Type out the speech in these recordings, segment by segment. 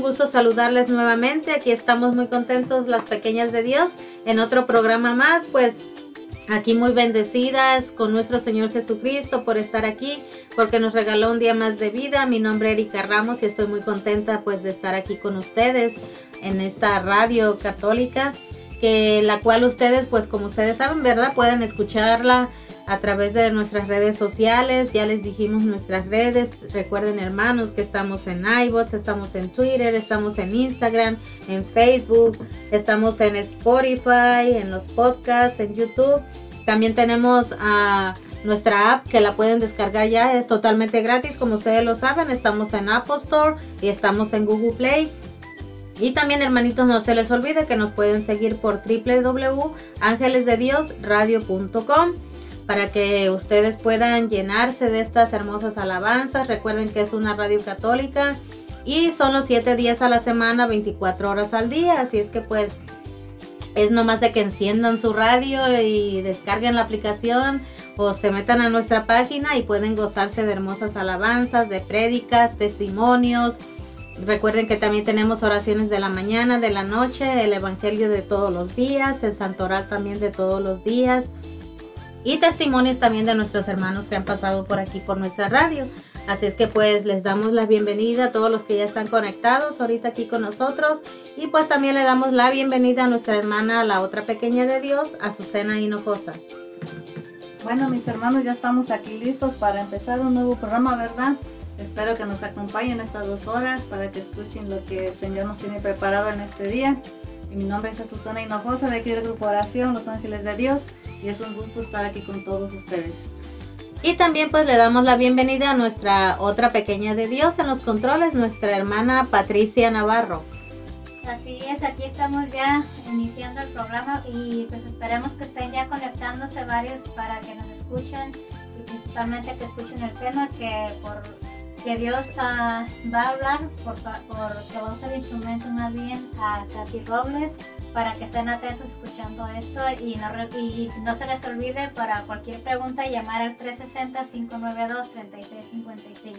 Gusto saludarles nuevamente. Aquí estamos muy contentos las pequeñas de Dios en otro programa más, pues aquí muy bendecidas con nuestro Señor Jesucristo por estar aquí, porque nos regaló un día más de vida. Mi nombre es Erika Ramos y estoy muy contenta pues de estar aquí con ustedes en esta radio católica, que la cual ustedes pues como ustedes saben, ¿verdad? Pueden escucharla a través de nuestras redes sociales, ya les dijimos nuestras redes, recuerden hermanos que estamos en iBots, estamos en Twitter, estamos en Instagram, en Facebook, estamos en Spotify, en los podcasts, en YouTube, también tenemos a nuestra app que la pueden descargar ya, es totalmente gratis, como ustedes lo saben, estamos en Apple Store y estamos en Google Play. Y también, hermanitos, no se les olvide que nos pueden seguir por www.angelesdediosradio.com para que ustedes puedan llenarse de estas hermosas alabanzas. Recuerden que es una radio católica y son los 7 días a la semana, 24 horas al día. Así es que pues es nomás de que enciendan su radio y descarguen la aplicación o se metan a nuestra página y pueden gozarse de hermosas alabanzas, de prédicas, testimonios. Recuerden que también tenemos oraciones de la mañana, de la noche, el Evangelio de todos los días, el Santoral también de todos los días y testimonios también de nuestros hermanos que han pasado por aquí por nuestra radio. Así es que pues les damos la bienvenida a todos los que ya están conectados ahorita aquí con nosotros y pues también le damos la bienvenida a nuestra hermana, la otra pequeña de Dios, Azucena Hinojosa. Bueno, mis hermanos, ya estamos aquí listos para empezar un nuevo programa, ¿verdad? Espero que nos acompañen estas dos horas para que escuchen lo que el Señor nos tiene preparado en este día. Y mi nombre es Azucena Hinojosa de aquí del Grupo Oración Los Ángeles de Dios y es un gusto estar aquí con todos ustedes. Y también pues le damos la bienvenida a nuestra otra pequeña de Dios en los controles, nuestra hermana Patricia Navarro. Así es, aquí estamos ya iniciando el programa y pues esperemos que estén ya conectándose varios para que nos escuchen y principalmente que escuchen el tema que por que Dios ah, va a hablar por, por que va a usar instrumentos más bien a Katy Robles para que estén atentos escuchando esto y no, y no se les olvide para cualquier pregunta llamar al 360-592-3655.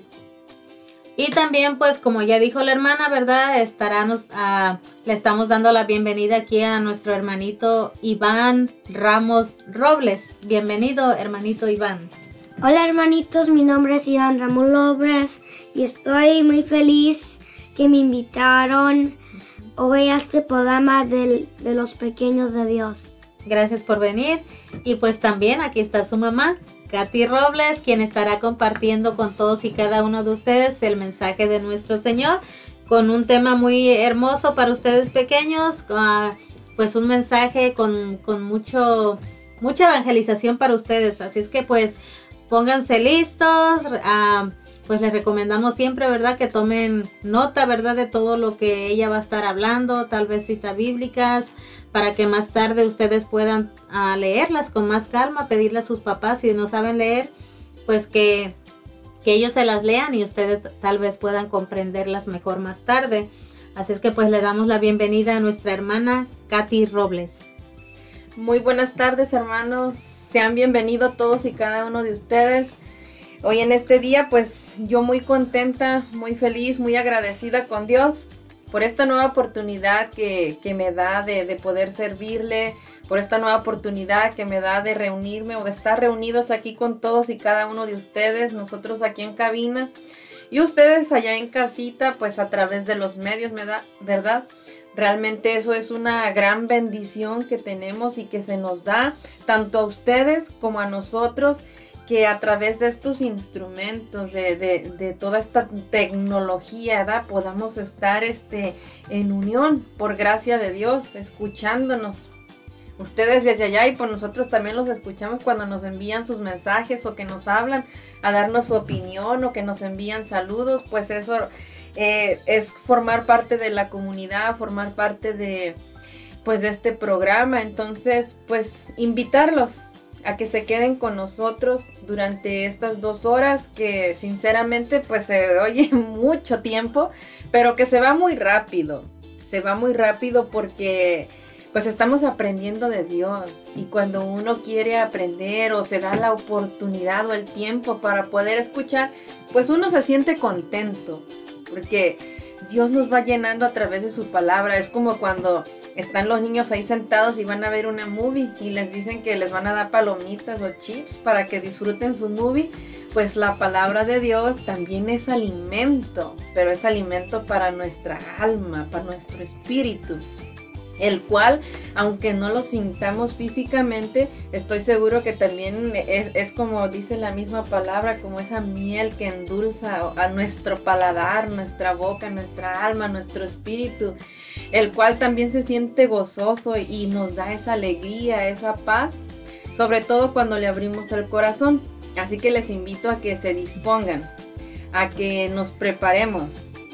Y también, pues, como ya dijo la hermana, ¿verdad? Estarán, uh, le estamos dando la bienvenida aquí a nuestro hermanito Iván Ramos Robles. Bienvenido, hermanito Iván. Hola, hermanitos. Mi nombre es Iván Ramos Robles y estoy muy feliz que me invitaron hoy a este programa de los pequeños de Dios. Gracias por venir. Y pues también aquí está su mamá, Katy Robles, quien estará compartiendo con todos y cada uno de ustedes el mensaje de nuestro Señor con un tema muy hermoso para ustedes pequeños, uh, pues un mensaje con, con mucho, mucha evangelización para ustedes. Así es que pues pónganse listos. Uh, pues les recomendamos siempre, ¿verdad? Que tomen nota, ¿verdad? De todo lo que ella va a estar hablando, tal vez citas bíblicas, para que más tarde ustedes puedan uh, leerlas con más calma, pedirle a sus papás si no saben leer, pues que, que ellos se las lean y ustedes tal vez puedan comprenderlas mejor más tarde. Así es que pues le damos la bienvenida a nuestra hermana Katy Robles. Muy buenas tardes hermanos, sean bienvenidos todos y cada uno de ustedes. Hoy en este día pues yo muy contenta, muy feliz, muy agradecida con Dios por esta nueva oportunidad que, me da de, de, poder servirle, por esta nueva oportunidad que me da de reunirme o de estar reunidos aquí con todos y cada uno de ustedes, nosotros aquí en cabina y ustedes allá en casita, pues a través de los medios, me da, ¿verdad? Realmente eso es una gran bendición que tenemos y que se nos da tanto a ustedes como a nosotros que a través de estos instrumentos, de, de, toda esta tecnología, ¿verdad? podamos estar este, en unión, por gracia de Dios, escuchándonos. Ustedes desde allá y por nosotros también los escuchamos cuando nos envían sus mensajes o que nos hablan a darnos su opinión o que nos envían saludos, pues eso eh, es formar parte de la comunidad, formar parte de pues de este programa. Entonces, pues invitarlos a que se queden con nosotros durante estas dos horas que sinceramente pues se oye mucho tiempo, pero que se va muy rápido. Se va muy rápido porque pues estamos aprendiendo de Dios y cuando uno quiere aprender o se da la oportunidad o el tiempo para poder escuchar, pues uno se siente contento porque Dios nos va llenando a través de su palabra. Es como cuando están los niños ahí sentados y van a ver una movie y les dicen que les van a dar palomitas o chips para que disfruten su movie. Pues la palabra de Dios también es alimento, pero es alimento para nuestra alma, para nuestro espíritu el cual, aunque no lo sintamos físicamente, estoy seguro que también es, como dice la misma palabra, como esa miel que endulza a nuestro paladar, nuestra boca, nuestra alma, nuestro espíritu, el cual también se siente gozoso y nos da esa alegría, esa paz, sobre todo cuando le abrimos el corazón. Así que les invito a que se dispongan, a que nos preparemos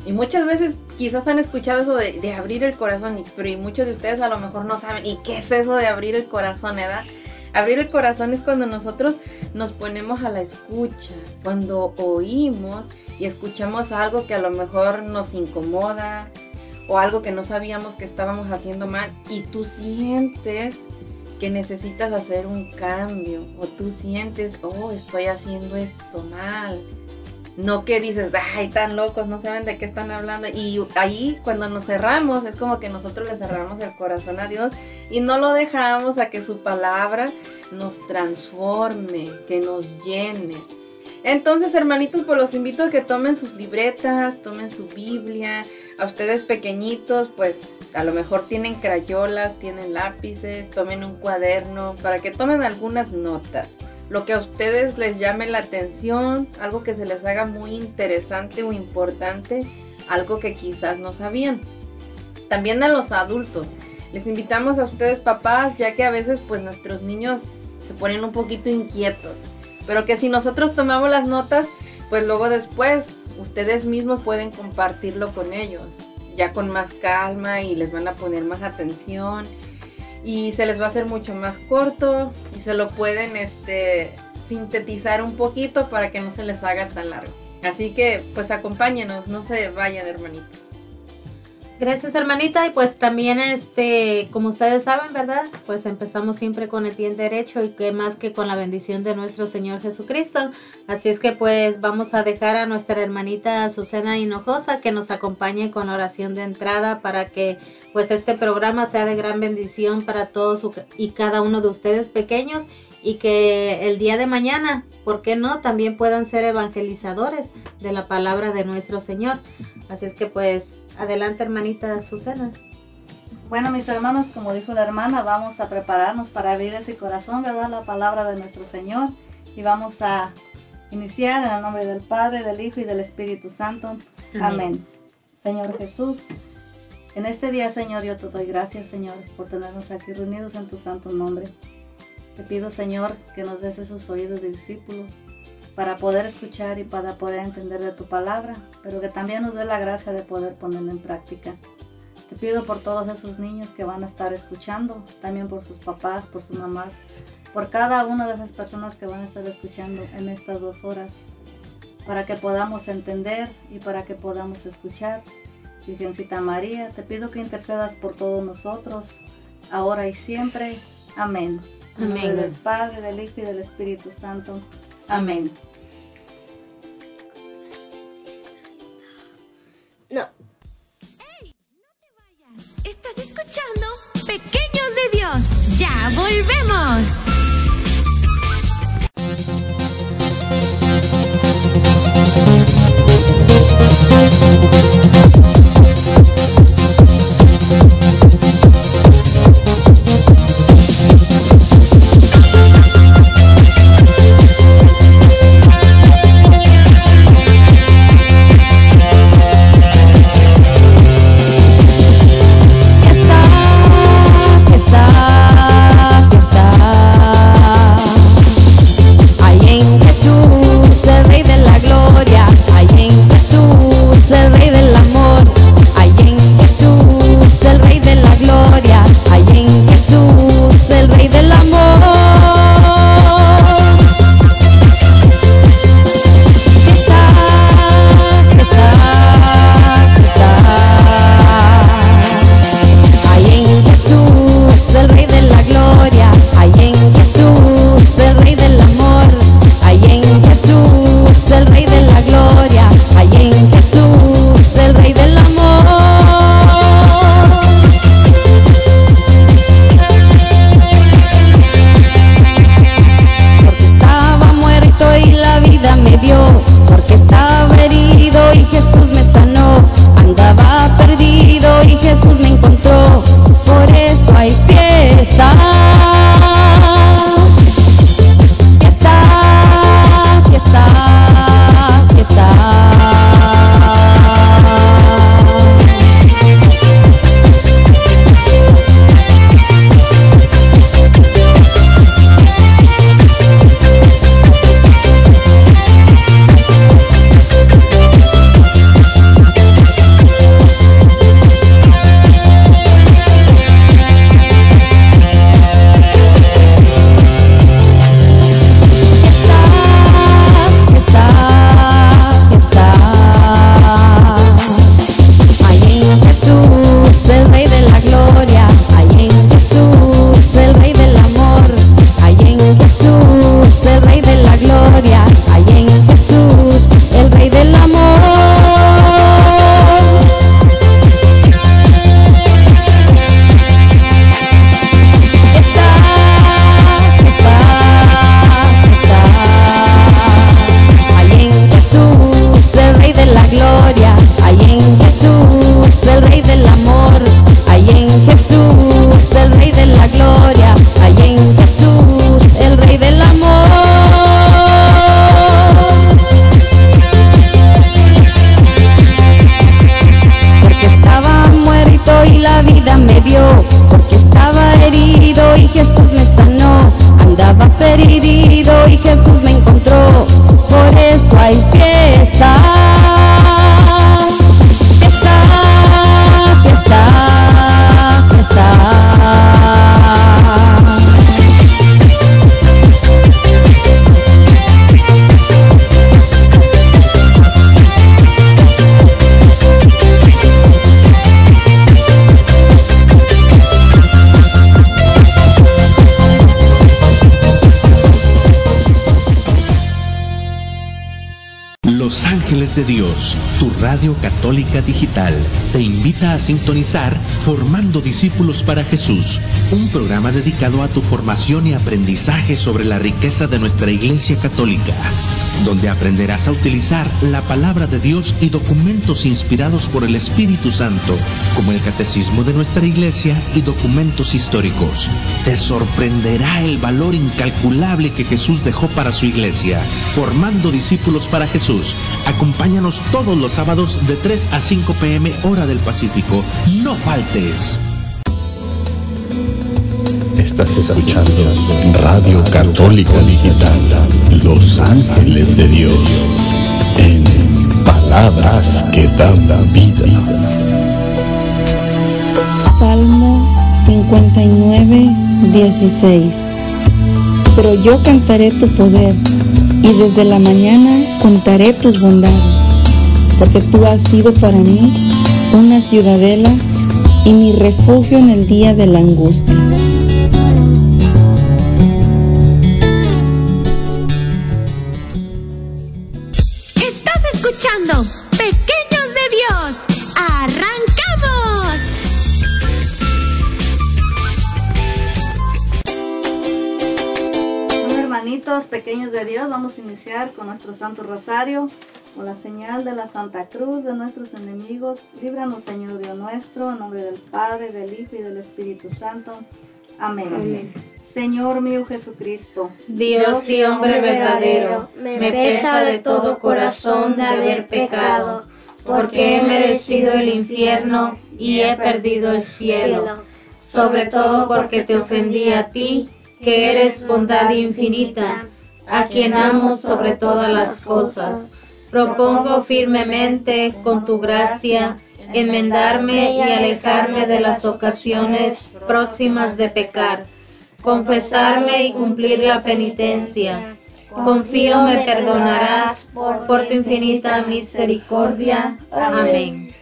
y muchas veces quizás han escuchado eso de, abrir el corazón, pero muchos de ustedes a lo mejor no saben, ¿y qué es eso de abrir el corazón, edad? Abrir el corazón es cuando nosotros nos ponemos a la escucha, cuando oímos y escuchamos algo que a lo mejor nos incomoda o algo que no sabíamos que estábamos haciendo mal y tú sientes que necesitas hacer un cambio o tú sientes, oh, estoy haciendo esto mal no que dices, ay, tan locos, no saben de qué están hablando. Y ahí cuando nos cerramos, es como que nosotros le cerramos el corazón a Dios y no lo dejamos a que su palabra nos transforme, que nos llene. Entonces, hermanitos, pues los invito a que tomen sus libretas, tomen su Biblia. A ustedes pequeñitos, pues a lo mejor tienen crayolas, tienen lápices, tomen un cuaderno para que tomen algunas notas lo que a ustedes les llame la atención, algo que se les haga muy interesante o importante, algo que quizás no sabían. También a los adultos. Les invitamos a ustedes papás, ya que a veces pues nuestros niños se ponen un poquito inquietos, pero que si nosotros tomamos las notas, pues luego después ustedes mismos pueden compartirlo con ellos, ya con más calma y les van a poner más atención y se les va a hacer mucho más corto y se lo pueden este, sintetizar un poquito para que no se les haga tan largo. Así que pues acompáñenos, no se vayan hermanitos. Gracias hermanita y pues también este como ustedes saben verdad pues empezamos siempre con el pie derecho y que más que con la bendición de nuestro Señor Jesucristo así es que pues vamos a dejar a nuestra hermanita Azucena Hinojosa que nos acompañe con oración de entrada para que pues este programa sea de gran bendición para todos y cada uno de ustedes pequeños y que el día de mañana, ¿por qué no? También puedan ser evangelizadores de la palabra de nuestro Señor. Así es que pues Adelante, hermanita Susana. Bueno, mis hermanos, como dijo la hermana, vamos a prepararnos para abrir ese corazón, ¿verdad? La palabra de nuestro Señor. Y vamos a iniciar en el nombre del Padre, del Hijo y del Espíritu Santo. Amén. Señor Jesús, en este día, Señor, yo te doy gracias, Señor, por tenernos aquí reunidos en tu santo nombre. Te pido, Señor, que nos des esos oídos de discípulo para poder escuchar y para poder entender de tu palabra, pero que también nos dé la gracia de poder ponerla en práctica. Te pido por todos esos niños que van a estar escuchando, también por sus papás, por sus mamás, por cada una de esas personas que van a estar escuchando en estas dos horas, para que podamos entender y para que podamos escuchar. Virgencita María, te pido que intercedas por todos nosotros, ahora y siempre. Amén. Amén. del Padre, del Hijo y del Espíritu Santo. Amén. Pequeños de Dios. Ya volvemos. Radio católica digital, te invita a sintonizar Formando Discípulos para Jesús, un programa dedicado a tu formación y aprendizaje sobre la riqueza de nuestra Iglesia Católica, donde aprenderás a utilizar la palabra de Dios y documentos inspirados por el Espíritu Santo, como el Catecismo de nuestra Iglesia y documentos históricos. Te sorprenderá el valor incalculable que Jesús dejó para su Iglesia, formando discípulos para Jesús. Acompáñanos todos los sábados de 3 a 5 pm hora del Pacífico. No faltes. Estás escuchando Radio Católica Digital, Los Ángeles de Dios, en palabras que dan vida. Salmo 59, 16. Pero yo cantaré tu poder y desde la mañana contaré tus bondades, porque tú has sido para mí una ciudadela y mi refugio en el día de la angustia. Vamos a iniciar con nuestro Santo Rosario, con la señal de la Santa Cruz de nuestros enemigos. Líbranos, Señor Dios nuestro, en nombre del Padre, del Hijo y del Espíritu Santo. Amén. Amén. Señor mío Jesucristo, Dios y hombre verdadero, me pesa de todo corazón de haber pecado, porque he merecido el infierno y he perdido el cielo, sobre todo porque te ofendí a ti, que eres bondad infinita, a quien amo sobre todas las cosas. Propongo firmemente, con tu gracia, enmendarme y alejarme de las ocasiones próximas de pecar, confesarme y cumplir la penitencia. Confío me perdonarás por tu infinita misericordia. Amén.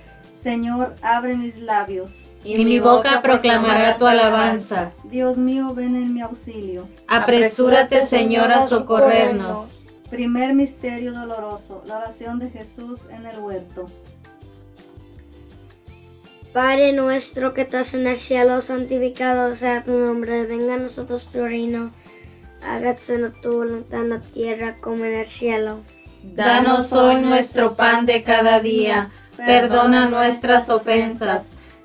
Señor, abre mis labios. Y mi boca proclamará tu alabanza. Dios mío, ven en mi auxilio. Apresúrate, Señor, a socorrernos. Primer misterio doloroso, la oración de Jesús en el huerto. Padre nuestro que estás en el cielo, santificado sea tu nombre, venga a nosotros tu reino, hágase tu voluntad en la tierra como en el cielo. Danos hoy nuestro pan de cada día. Perdona nuestras ofensas,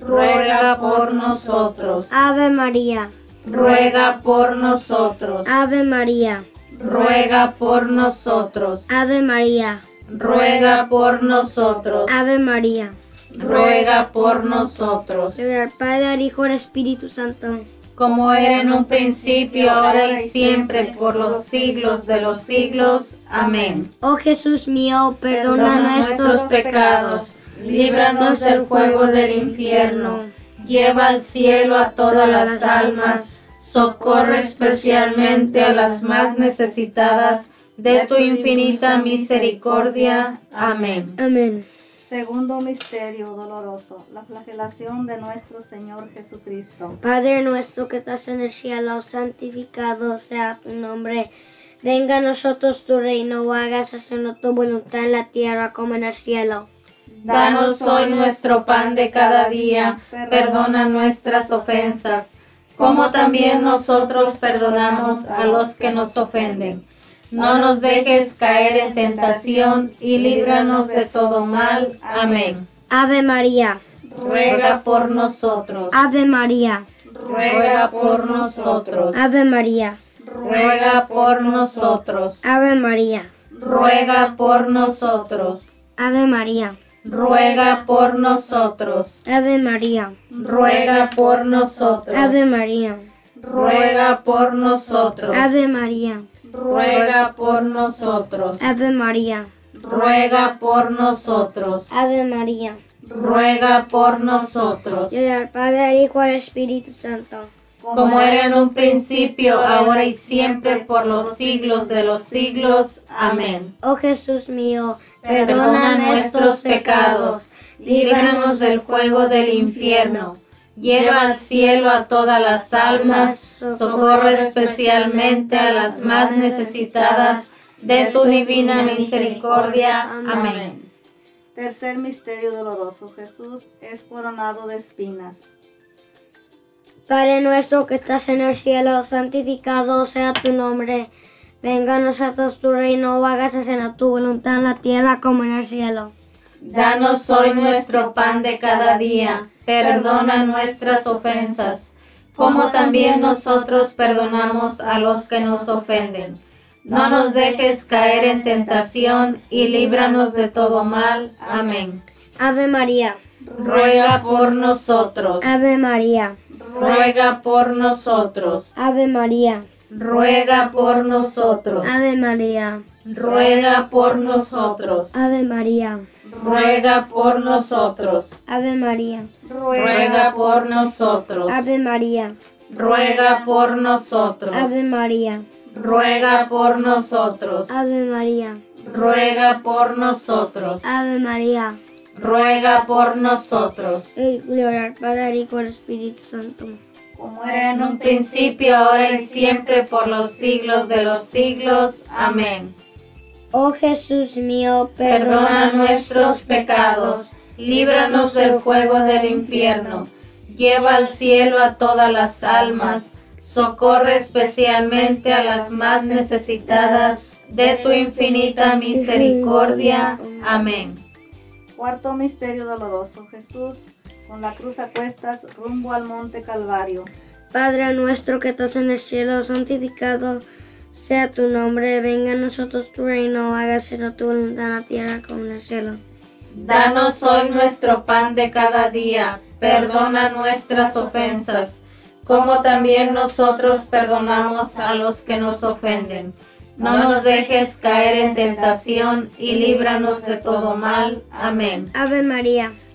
Ruega por nosotros. Ave María, Ruega por nosotros. Ave María, Ruega por nosotros. Ave María, Ruega por nosotros. Ave María. Ruega por nosotros. Padre, al Hijo al Espíritu Santo. Como era en un principio, ahora y siempre, por los siglos de los siglos. Amén. Oh Jesús mío, perdona, Perdona nuestros pecados, líbranos del fuego del infierno, lleva al cielo a todas las almas, socorre especialmente a las más necesitadas de tu infinita misericordia. Amén. Amén. Segundo misterio doloroso, la flagelación de nuestro Señor Jesucristo. Padre nuestro que estás en el cielo, santificado sea tu nombre. Venga a nosotros tu reino, hágase tu voluntad en la tierra como en el cielo. Danos hoy nuestro pan de cada día, perdona nuestras ofensas, como también nosotros perdonamos a los que nos ofenden. No nos dejes caer en tentación y líbranos de todo mal. Amén. Ave María, Ruega por nosotros. Ave María, Ruega por nosotros. Ave María, Ruega por nosotros. Ave María, Ruega por nosotros. Ave María, Ruega por nosotros. Ave María, Ruega por nosotros. Ave María, Ruega por nosotros. Ave María, Ruega por nosotros. Ave María, Ruega por nosotros. Ave María, ruega por nosotros. Y al Padre, Hijo, al Espíritu Santo. Como era en un principio, ahora y siempre, por los siglos de los siglos. Amén. Oh Jesús mío, Perdona nuestros pecados, líbranos del fuego del infierno. Lleva al cielo a todas las almas, socorre especialmente a las más necesitadas de tu divina misericordia. Amén. Tercer misterio doloroso. Jesús es coronado de espinas. Padre nuestro que estás en el cielo, santificado sea tu nombre. Venga a nosotros tu reino, hágase en tu voluntad en la tierra como en el cielo. Danos hoy nuestro pan de cada día. Perdona nuestras ofensas, como también nosotros perdonamos a los que nos ofenden. No nos dejes caer en tentación y líbranos de todo mal. Amén. Ave María. Ruega por nosotros. Ave María. Ruega por nosotros. Ave María. Ruega por nosotros. Ave María. Ruega por nosotros. Ave María. Ruega por nosotros. Ave María. Ruega por nosotros. Ave María. Ruega por nosotros. Ave María. Ruega por nosotros. Ave María. Ruega por nosotros. Ave María. Ruega por nosotros. Y gloria al Padre, y al Espíritu Santo. Como era en un principio, ahora y siempre, por los siglos de los siglos. Amén. Oh Jesús mío, Perdona nuestros pecados, líbranos del fuego del infierno, lleva al cielo a todas las almas, socorre especialmente a las más necesitadas de tu infinita misericordia. Amén. Cuarto misterio doloroso. Jesús con la cruz a cuestas rumbo al monte Calvario. Padre nuestro que estás en el cielo, santificado sea tu nombre, venga a nosotros tu reino, hágase tu voluntad en la tierra como en el cielo. Danos hoy nuestro pan de cada día, perdona nuestras ofensas, como también nosotros perdonamos a los que nos ofenden. No nos dejes caer en tentación y líbranos de todo mal. Amén. Ave María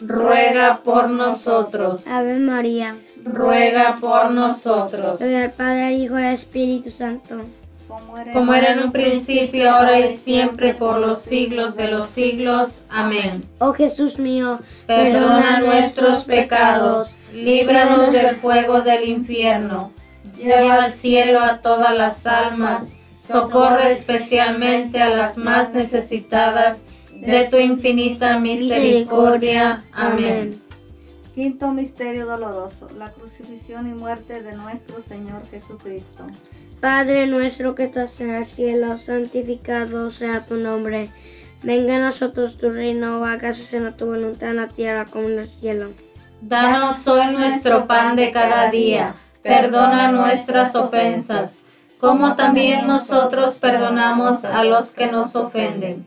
Ruega por nosotros. Ave María. Ruega por nosotros. Gloria al Padre, al Hijo y al Espíritu Santo. Como era en un principio, ahora y siempre, por los siglos de los siglos. Amén. Oh Jesús mío, Perdona nuestros pecados, líbranos del fuego del infierno, lleva al cielo a todas las almas, socorre especialmente a las más necesitadas de tu infinita misericordia. Amén. Quinto misterio doloroso, la crucifixión y muerte de nuestro Señor Jesucristo. Padre nuestro que estás en el cielo, santificado sea tu nombre. Venga a nosotros tu reino, hágase en tu voluntad en la tierra como en el cielo. Danos hoy nuestro pan de cada día. Perdona nuestras ofensas, como también nosotros perdonamos a los que nos ofenden.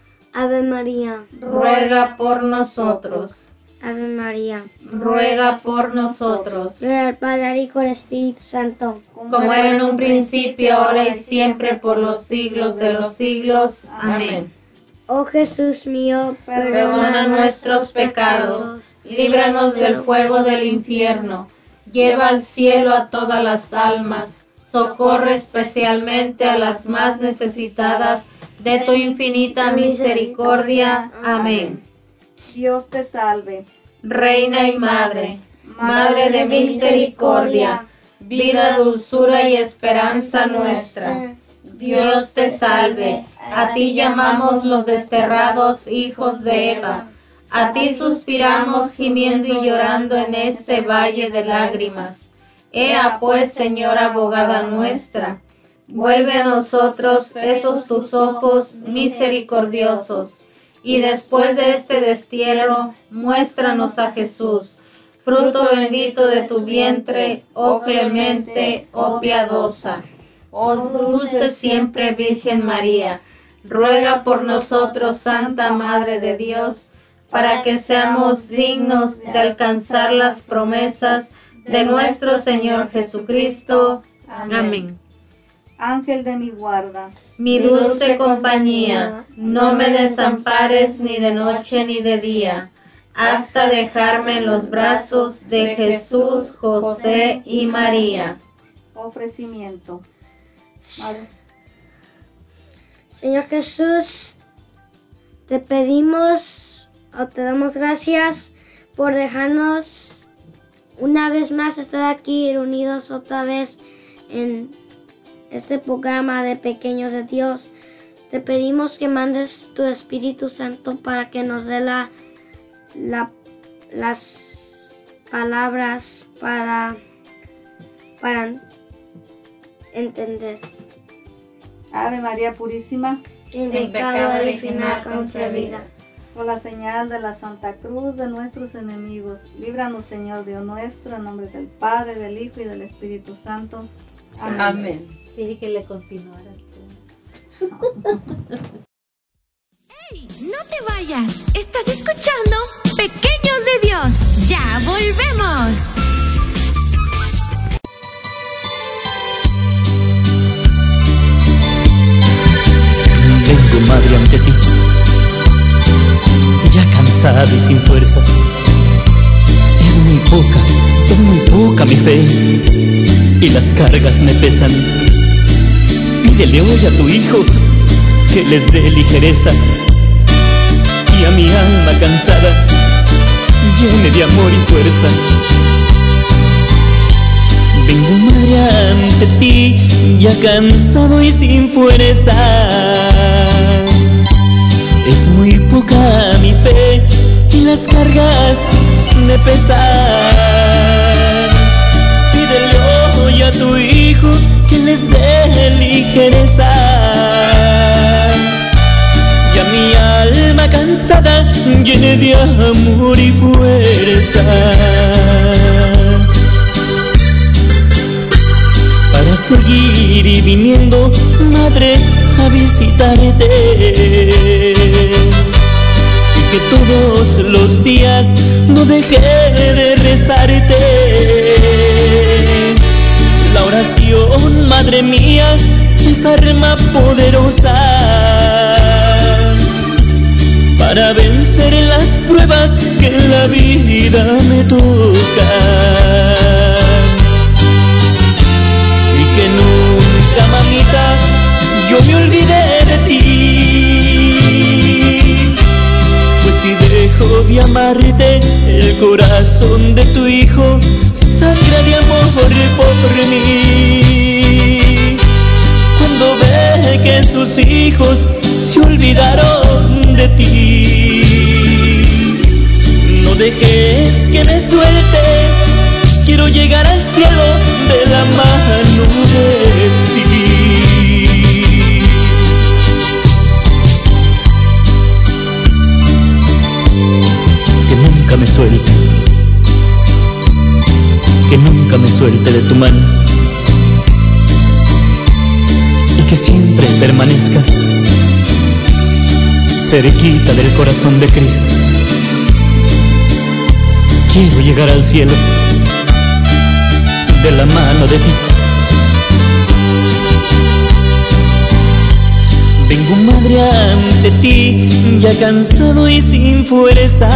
Ave María. Ruega por nosotros. Ave María. Ruega por nosotros. Gloria al Padre, y al Espíritu Santo. Como era en un principio, ahora y siempre, por los siglos de los siglos. Amén. Oh Jesús mío, Perdona nuestros pecados, líbranos del fuego del infierno, lleva al cielo a todas las almas, socorre especialmente a las más necesitadas de tu infinita misericordia. Amén. Dios te salve, Reina y Madre, Madre de misericordia, vida, dulzura y esperanza nuestra. Dios te salve, a ti llamamos los desterrados hijos de Eva, a ti suspiramos gimiendo y llorando en este valle de lágrimas. Ea pues, Señora abogada nuestra, vuelve a nosotros esos tus ojos misericordiosos, y después de este destierro, muéstranos a Jesús, fruto bendito de tu vientre, oh clemente, oh piadosa. Oh dulce siempre Virgen María, ruega por nosotros, Santa Madre de Dios, para que seamos dignos de alcanzar las promesas de nuestro Señor Jesucristo. Amén. Ángel de mi guarda, Mi dulce compañía, no me desampares ni de noche ni de día, hasta dejarme en los brazos de Jesús, José y María. ofrecimiento. Señor Jesús, te pedimos o te damos gracias por dejarnos una vez más estar aquí reunidos otra vez en este programa de Pequeños de Dios. Te pedimos que mandes tu Espíritu Santo para que nos dé la, la- las palabras para, para entender. Ave María Purísima, Sin pecado original concebida. por la señal de la Santa Cruz de nuestros enemigos, líbranos Señor Dios nuestro, en nombre del Padre, del Hijo y del Espíritu Santo. Amén. Amén. Dije que le continuaras ¡Ey! No te vayas. Estás escuchando Pequeños de Dios. Ya volvemos. Vengo, madre, ante ti, ya cansada y sin fuerzas. Es muy poca, es muy poca mi fe, y las cargas me pesan. Pídele hoy a tu hijo que les dé ligereza, y a mi alma cansada llene de amor y fuerza. Vengo madre ante ti, ya cansado y sin fuerzas. Es muy poca mi fe y las cargas me pesan. Hoy a tu hijo que les dé ligereza. Y a mi alma cansada llene de amor y fuerzas para seguir y viniendo, madre, a visitarte. Y que todos los días no deje de rezarte. Oración, madre mía, es arma poderosa para vencer las pruebas que en la vida me tocan y que nunca, mamita, yo me olvidé de ti. Pues si dejo de amarte, el corazón de tu hijo sangra de amor por mí. Cuando ve que sus hijos se olvidaron de ti, no dejes que me suelte quiero llegar al cielo de la mano de ti. Que nunca me suelte, me suelte de tu mano y que siempre permanezca cerquita del corazón de Cristo. Quiero llegar al cielo de la mano de ti. Vengo madre ante ti, ya cansado y sin fuerzas.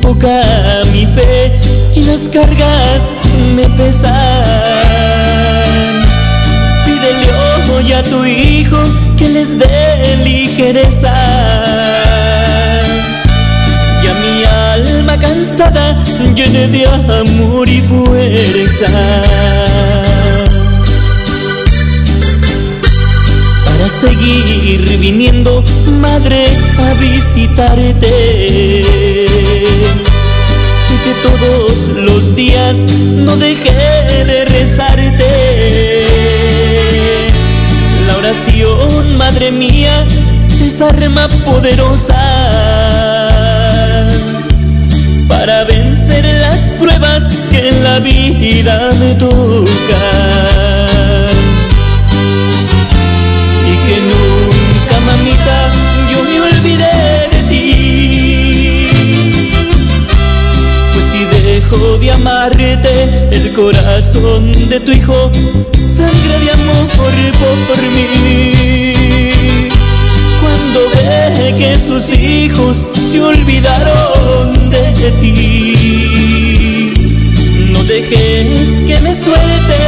Poca mi fe y las cargas me pesan. Pídele hoy a tu hijo que les dé ligereza y a mi alma cansada llene de amor y fuerza. seguir viniendo, madre, a visitarte. Todos los días no dejé de rezarte. La oración, madre mía, es arma poderosa para vencer las pruebas que en la vida me tocan. De amarte, el corazón de tu hijo sangra de amor por mí cuando ve que sus hijos se olvidaron de ti. No dejes que me suelte,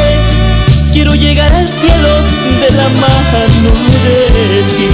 quiero llegar al cielo de la mano de ti.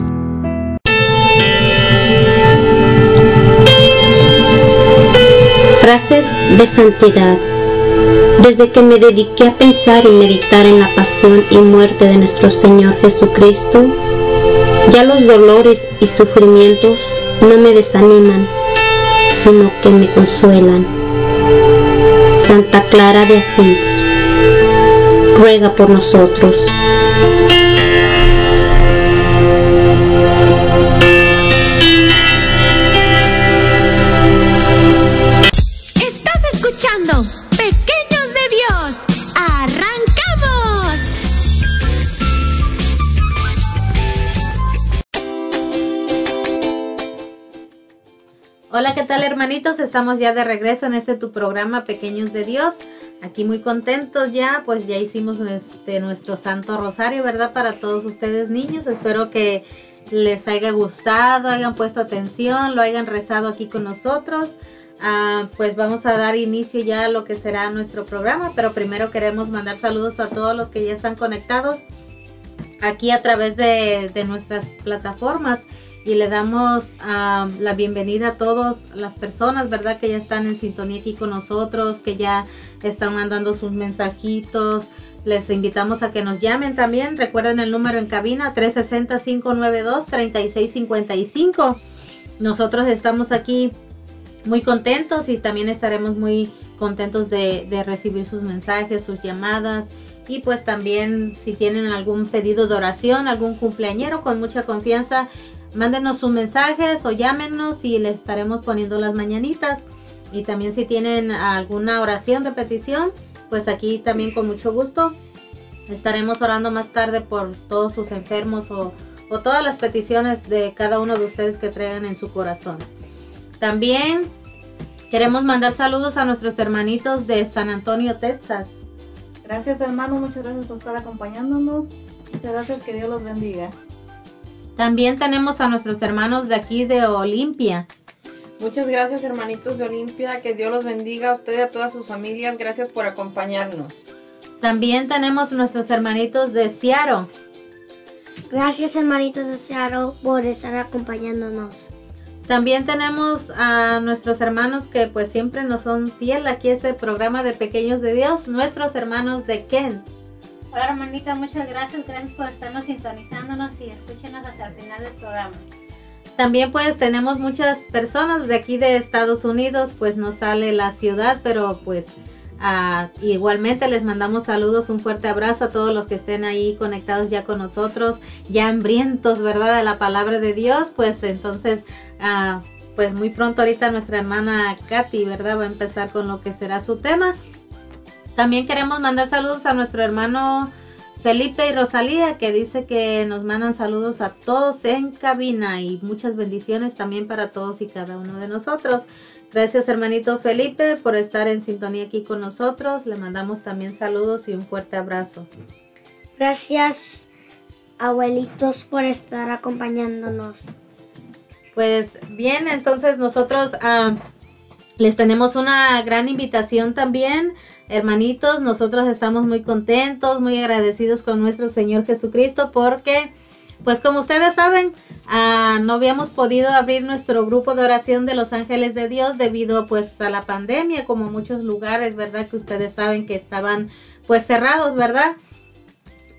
De santidad. Desde que me dediqué a pensar y meditar en la pasión y muerte de nuestro Señor Jesucristo, ya los dolores y sufrimientos no me desaniman, sino que me consuelan. Santa Clara de Asís, ruega por nosotros. Estamos ya de regreso en este tu programa Pequeños de Dios. Aquí muy contentos ya, pues ya hicimos este, nuestro Santo Rosario, ¿verdad? Para todos ustedes niños. Espero que les haya gustado, hayan puesto atención, lo hayan rezado aquí con nosotros. Ah, pues vamos a dar inicio ya a lo que será nuestro programa, pero primero queremos mandar saludos a todos los que ya están conectados aquí a través de, de nuestras plataformas y le damos ah, la bienvenida a todas las personas, ¿verdad? Que ya están en sintonía aquí con nosotros, que ya están mandando sus mensajitos. Les invitamos a que nos llamen también. Recuerden el número en cabina 360-592-3655. Nosotros estamos aquí muy contentos y también estaremos muy contentos de, de recibir sus mensajes, sus llamadas y pues también si tienen algún pedido de oración, algún cumpleañero con mucha confianza, mándenos sus mensajes o llámenos y les estaremos poniendo las mañanitas. Y también si tienen alguna oración de petición, pues aquí también con mucho gusto estaremos orando más tarde por todos sus enfermos o, o todas las peticiones de cada uno de ustedes que traigan en su corazón. También queremos mandar saludos a nuestros hermanitos de San Antonio, Texas. Gracias hermano, muchas gracias por estar acompañándonos. Muchas gracias, que Dios los bendiga. También tenemos a nuestros hermanos de aquí de Olimpia. Muchas gracias hermanitos de Olimpia, que Dios los bendiga a usted y a todas sus familias. Gracias por acompañarnos. También tenemos nuestros hermanitos de Seattle. Gracias hermanitos de Seattle por estar acompañándonos. También tenemos a nuestros hermanos que pues siempre nos son fiel aquí a este programa de Pequeños de Dios, nuestros hermanos de Kent. Hola hermanita, muchas gracias. Gracias por estarnos sintonizándonos y escúchenos hasta el final del programa. También pues tenemos muchas personas de aquí de Estados Unidos, pues nos sale la ciudad, pero pues ah, igualmente les mandamos saludos, un fuerte abrazo a todos los que estén ahí conectados ya con nosotros, ya hambrientos, ¿verdad? De la palabra de Dios, pues entonces, ah, pues muy pronto ahorita nuestra hermana Katy, ¿verdad? Va a empezar con lo que será su tema. También queremos mandar saludos a nuestro hermano Felipe y Rosalía que dice que nos mandan saludos a todos en cabina y muchas bendiciones también para todos y cada uno de nosotros. Gracias hermanito Felipe por estar en sintonía aquí con nosotros. Le mandamos también saludos y un fuerte abrazo. Gracias, abuelitos, por estar acompañándonos. Pues bien, entonces nosotros ah, les tenemos una gran invitación también. Hermanitos, nosotros estamos muy contentos, muy agradecidos con nuestro Señor Jesucristo porque, pues como ustedes saben, ah, no habíamos podido abrir nuestro grupo de oración de los ángeles de Dios debido pues a la pandemia, como muchos lugares, ¿verdad? Que ustedes saben que estaban pues cerrados, ¿verdad?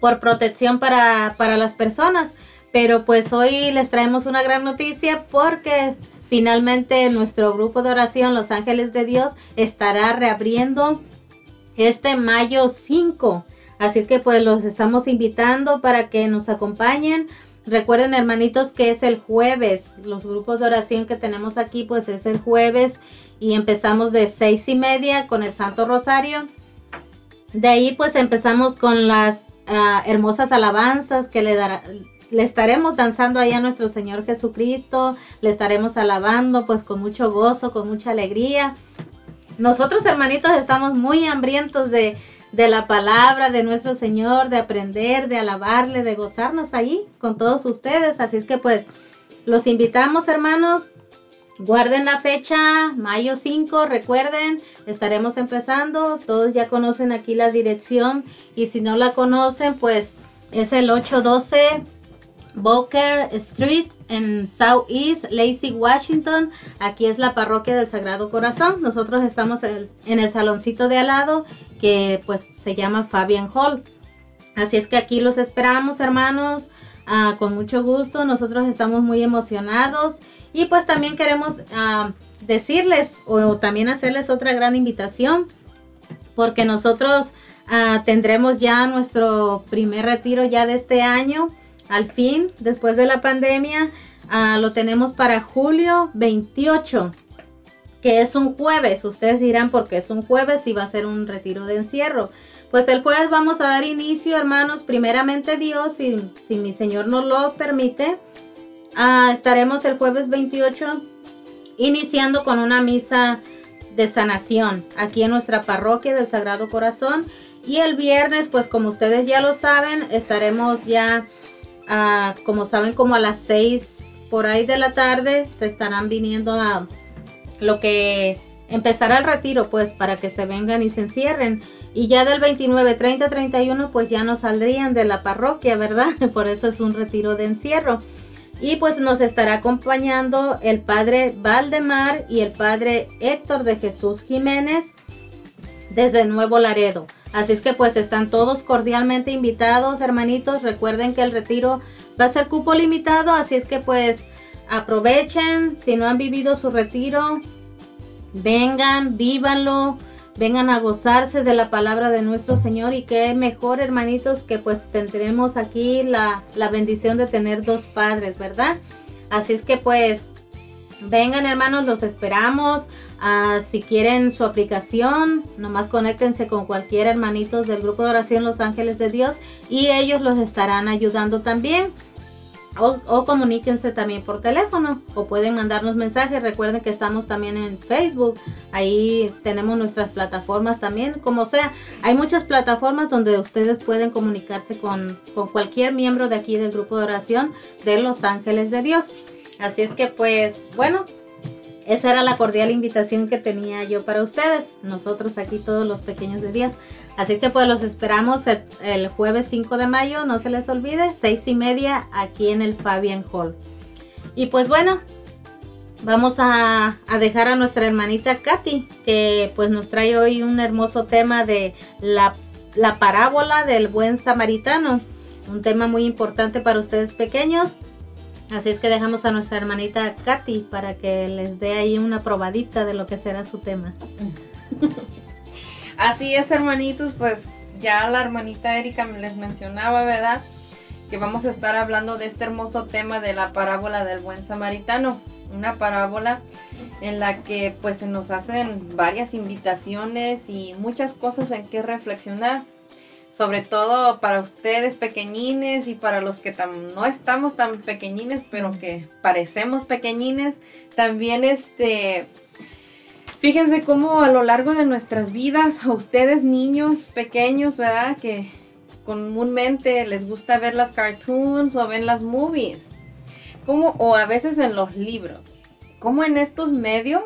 Por protección para, para las personas. Pero pues hoy les traemos una gran noticia porque finalmente nuestro grupo de oración Los Ángeles de Dios estará reabriendo este mayo 5. Así que pues los estamos invitando para que nos acompañen. Recuerden hermanitos que es el jueves. Los grupos de oración que tenemos aquí pues es el jueves y empezamos de seis y media con el Santo Rosario. De ahí pues empezamos con las ah, hermosas alabanzas que le dará, le estaremos danzando ahí a nuestro Señor Jesucristo, le estaremos alabando pues con mucho gozo, con mucha alegría. Nosotros hermanitos estamos muy hambrientos de, de la palabra de nuestro Señor, de aprender, de alabarle, de gozarnos ahí con todos ustedes. Así es que pues los invitamos hermanos, Guarden la fecha, mayo 5, recuerden, estaremos empezando, todos ya conocen aquí la dirección y si no la conocen, pues es el 812 Boker Street en Southeast Lacey, Washington. Aquí es la parroquia del Sagrado Corazón. Nosotros estamos en el, saloncito de al lado que pues se llama Fabian Hall. Así es que aquí los esperamos hermanos. Ah, con mucho gusto, nosotros estamos muy emocionados y pues también queremos ah, decirles o, también hacerles otra gran invitación porque nosotros ah, tendremos ya nuestro primer retiro ya de este año al fin, después de la pandemia, ah, lo tenemos para julio 28, que es un jueves. Ustedes dirán porque es un jueves y va a ser un retiro de encierro. Pues el jueves vamos a dar inicio, hermanos, primeramente Dios, y si mi Señor nos lo permite, ah, estaremos el jueves 28 iniciando con una misa de sanación aquí en nuestra parroquia del Sagrado Corazón. Y el viernes, pues como ustedes ya lo saben, estaremos ya como saben, como a las 6 por ahí de la tarde se estarán viniendo a lo que empezará el retiro, pues para que se vengan y se encierren. Y ya del 29, 30, 31, pues ya no saldrían de la parroquia, ¿verdad? Por eso es un retiro de encierro. Y pues nos estará acompañando el padre Valdemar y el padre Héctor de Jesús Jiménez desde Nuevo Laredo. Así es que pues están todos cordialmente invitados, hermanitos. Recuerden que el retiro va a ser cupo limitado, así es que pues aprovechen. Si no han vivido su retiro, vengan, vívanlo, vengan a gozarse de la palabra de nuestro Señor y qué mejor, hermanitos, que pues tendremos aquí la, la bendición de tener dos padres, ¿verdad? Así es que pues vengan hermanos, los esperamos. Ah, si quieren su aplicación, nomás conéctense con cualquier hermanitos del grupo de oración Los Ángeles de Dios y ellos los estarán ayudando también. O, comuníquense también por teléfono o pueden mandarnos mensajes. Recuerden que estamos también en Facebook. Ahí tenemos nuestras plataformas también. Como sea, hay muchas plataformas donde ustedes pueden comunicarse con, con cualquier miembro de aquí del grupo de oración de Los Ángeles de Dios. Así es que pues, bueno, esa era la cordial invitación que tenía yo para ustedes, nosotros aquí todos los pequeños de Dios. Así que pues los esperamos el, jueves 5 de mayo, no se les olvide, seis y media aquí en el Fabian Hall. Y pues bueno, vamos a, dejar a nuestra hermanita Katy, que pues nos trae hoy un hermoso tema de la, la parábola del buen samaritano. Un tema muy importante para ustedes pequeños. Así es que dejamos a nuestra hermanita Katy para que les dé ahí una probadita de lo que será su tema. Así es, hermanitos, pues ya la hermanita Erika les mencionaba, ¿verdad? Que vamos a estar hablando de este hermoso tema de la parábola del buen samaritano. Una parábola en la que pues se nos hacen varias invitaciones y muchas cosas en que reflexionar. Sobre todo para ustedes pequeñines y para los que tam- no estamos tan pequeñines, pero que parecemos pequeñines, también este, fíjense cómo a lo largo de nuestras vidas, a ustedes niños pequeños, ¿verdad? Que comúnmente les gusta ver las cartoons o ven las movies, como, o a veces en los libros, como en estos medios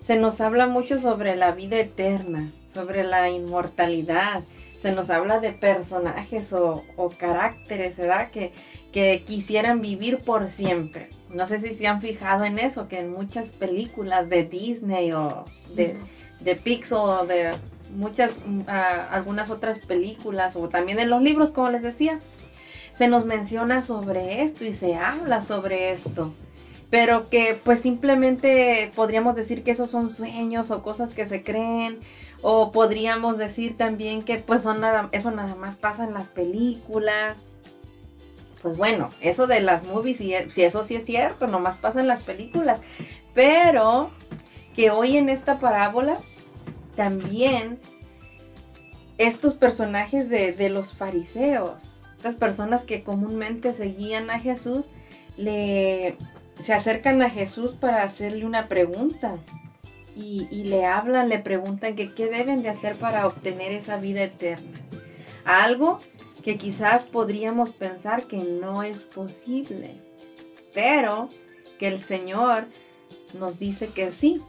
se nos habla mucho sobre la vida eterna, sobre la inmortalidad, se nos habla de personajes o, o caracteres, ¿verdad? Que, que quisieran vivir por siempre. No sé si se han fijado en eso, que en muchas películas de Disney o de, de Pixar o de muchas, mm, algunas otras películas o también en los libros, como les decía, se nos menciona sobre esto y se habla sobre esto pero que pues simplemente podríamos decir que esos son sueños o cosas que se creen o podríamos decir también que pues son nada eso nada más pasa en las películas. Pues bueno eso de las movies si, si eso sí es cierto nomás pasa en las películas. Pero que hoy en esta parábola también estos personajes de, de los fariseos estas personas que comúnmente seguían a Jesús le se acercan a Jesús para hacerle una pregunta y, le hablan, le preguntan que qué deben de hacer para obtener esa vida eterna. Algo que quizás podríamos pensar que no es posible, pero que el Señor nos dice que sí,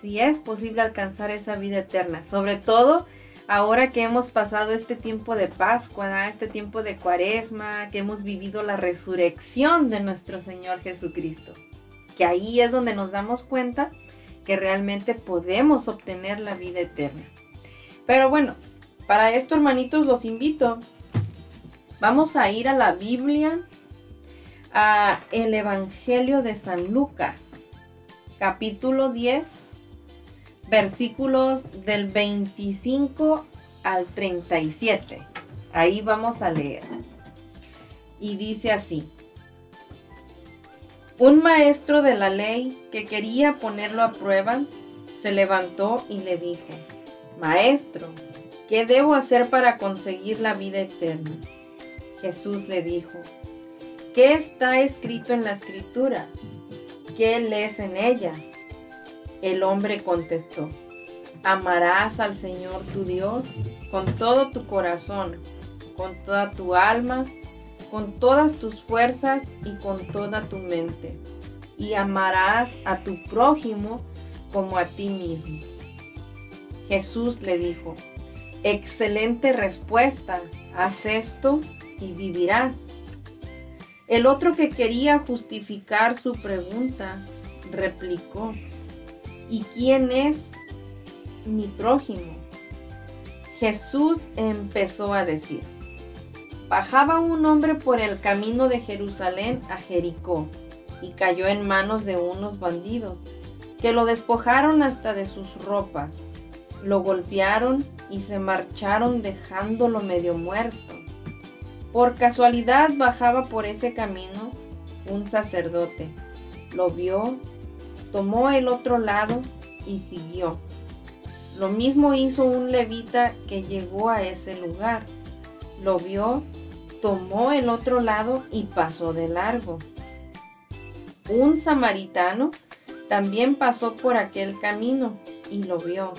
sí es posible alcanzar esa vida eterna, sobre todo ahora que hemos pasado este tiempo de Pascua, este tiempo de Cuaresma, que hemos vivido la resurrección de nuestro Señor Jesucristo. Que ahí es donde nos damos cuenta que realmente podemos obtener la vida eterna. Pero bueno, para esto hermanitos los invito. Vamos a ir a la Biblia, a el Evangelio de San Lucas, capítulo 10 versículos del 25 al 37. Ahí vamos a leer. Y dice así. Un maestro de la ley que quería ponerlo a prueba se levantó y le dijo, Maestro, ¿qué debo hacer para conseguir la vida eterna? Jesús le dijo, ¿qué está escrito en la escritura? ¿Qué lees en ella? El hombre contestó, amarás al Señor tu Dios con todo tu corazón, con toda tu alma, con todas tus fuerzas y con toda tu mente, y amarás a tu prójimo como a ti mismo. Jesús le dijo, excelente respuesta, haz esto y vivirás. El otro que quería justificar su pregunta replicó, ¿Y quién es mi prójimo? Jesús empezó a decir, bajaba un hombre por el camino de Jerusalén a Jericó y cayó en manos de unos bandidos, que lo despojaron hasta de sus ropas, lo golpearon y se marcharon dejándolo medio muerto. Por casualidad bajaba por ese camino un sacerdote, lo vio tomó el otro lado y siguió. Lo mismo hizo un levita que llegó a ese lugar. Lo vio, tomó el otro lado y pasó de largo. Un samaritano también pasó por aquel camino y lo vio,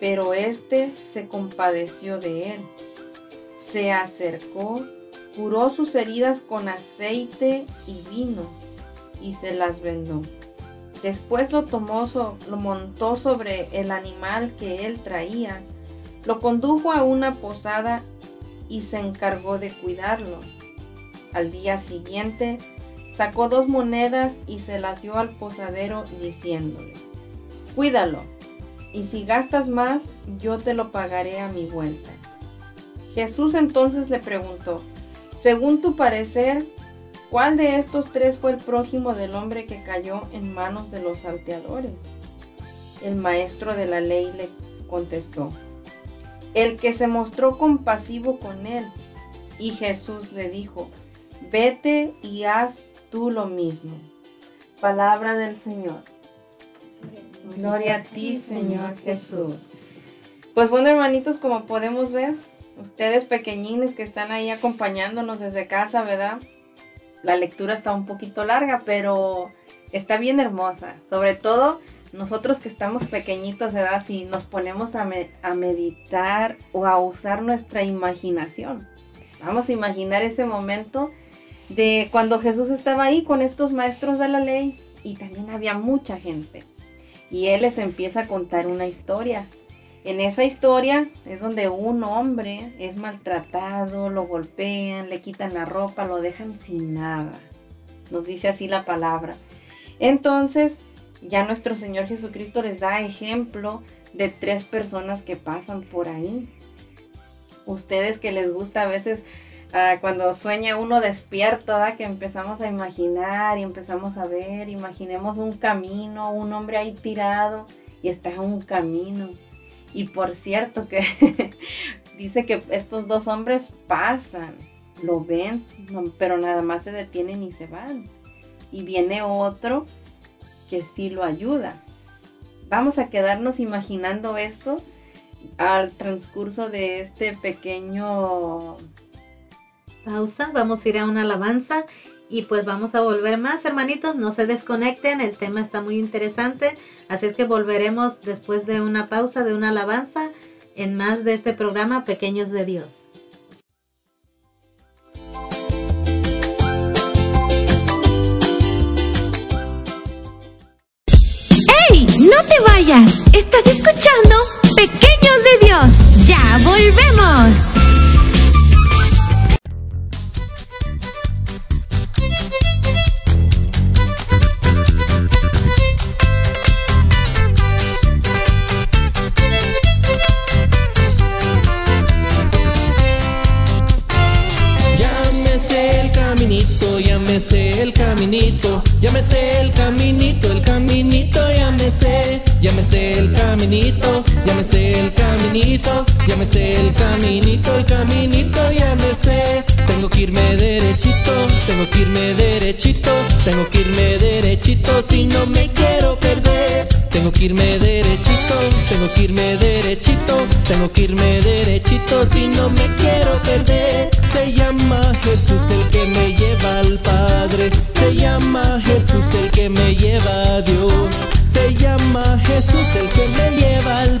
pero éste se compadeció de él. Se acercó, curó sus heridas con aceite y vino y se las vendó. Después lo tomó, lo montó sobre el animal que él traía, lo condujo a una posada y se encargó de cuidarlo. Al día siguiente sacó dos monedas y se las dio al posadero diciéndole, Cuídalo, y si gastas más, yo te lo pagaré a mi vuelta. Jesús entonces le preguntó, según tu parecer, ¿Cuál de estos tres fue el prójimo del hombre que cayó en manos de los salteadores? El maestro de la ley le contestó, el que se mostró compasivo con él. Y Jesús le dijo, vete y haz tú lo mismo. Palabra del Señor. Gloria a ti, Señor Jesús. Pues bueno, hermanitos, como podemos ver, ustedes pequeñines que están ahí acompañándonos desde casa, ¿verdad? La lectura está un poquito larga, pero está bien hermosa. Sobre todo nosotros que estamos pequeñitos, ¿verdad? Si nos ponemos a, a meditar o a usar nuestra imaginación. Vamos a imaginar ese momento de cuando Jesús estaba ahí con estos maestros de la ley y también había mucha gente. Y él les empieza a contar una historia. En esa historia es donde un hombre es maltratado, lo golpean, le quitan la ropa, lo dejan sin nada. Nos dice así la palabra. Entonces, ya nuestro Señor Jesucristo les da ejemplo de tres personas que pasan por ahí. Ustedes que les gusta a veces Ah, cuando sueña uno despierto, que empezamos a imaginar y empezamos a ver, imaginemos un camino, un hombre ahí tirado y está en un camino. Y por cierto que dice que estos dos hombres pasan, lo ven, pero nada más se detienen y se van. Y viene otro que sí lo ayuda. Vamos a quedarnos imaginando esto al transcurso de este pequeño pausa, vamos a ir a una alabanza y pues vamos a volver más, hermanitos, no se desconecten, el tema está muy interesante, así es que volveremos después de una pausa, de una alabanza, en más de este programa Pequeños de Dios. ¡No te vayas! Estás escuchando Pequeños de Dios. ¡Ya volvemos! el caminito, ya me sé el caminito, el caminito ya me sé, el caminito, sé el caminito, sé el caminito, el caminito sé. Tengo que irme derechito, tengo que irme derechito, tengo que irme derechito si no me quiero perder. Tengo que irme derechito, tengo que irme derechito, tengo que irme derechito si no me quiero perder. Se llama Jesús el que me lleva al Padre, se llama Jesús el que me lleva a Dios. Llama Jesús el que me lleva al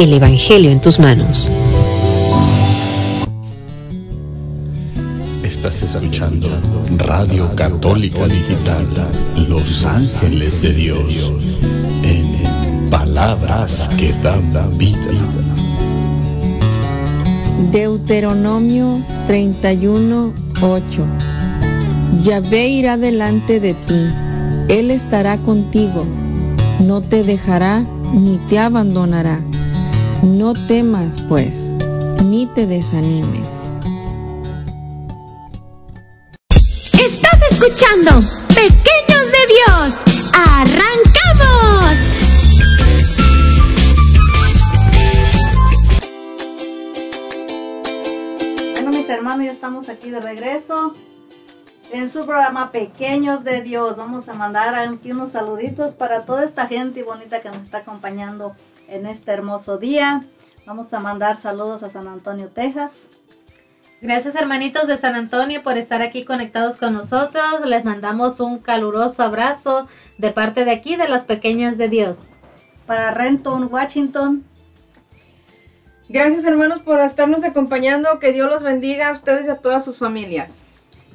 El Evangelio en tus manos. Estás escuchando Radio Católica Digital, Los Ángeles de Dios, en palabras que dan vida. Deuteronomio 31, 8. Yahvé irá delante de ti, Él estará contigo, no te dejará ni te abandonará. No temas, pues, ni te desanimes. Estás escuchando Pequeños de Dios. ¡Arrancamos! Bueno, mis hermanos, ya estamos aquí de regreso en su programa Pequeños de Dios. Vamos a mandar aquí unos saluditos para toda esta gente bonita que nos está acompañando en este hermoso día. Vamos a mandar saludos a San Antonio, Texas. Gracias hermanitos de San Antonio por estar aquí conectados con nosotros. Les mandamos un caluroso abrazo de parte de aquí de las pequeñas de Dios. Para Renton, Washington. Gracias hermanos por estarnos acompañando. Que Dios los bendiga a ustedes y a todas sus familias.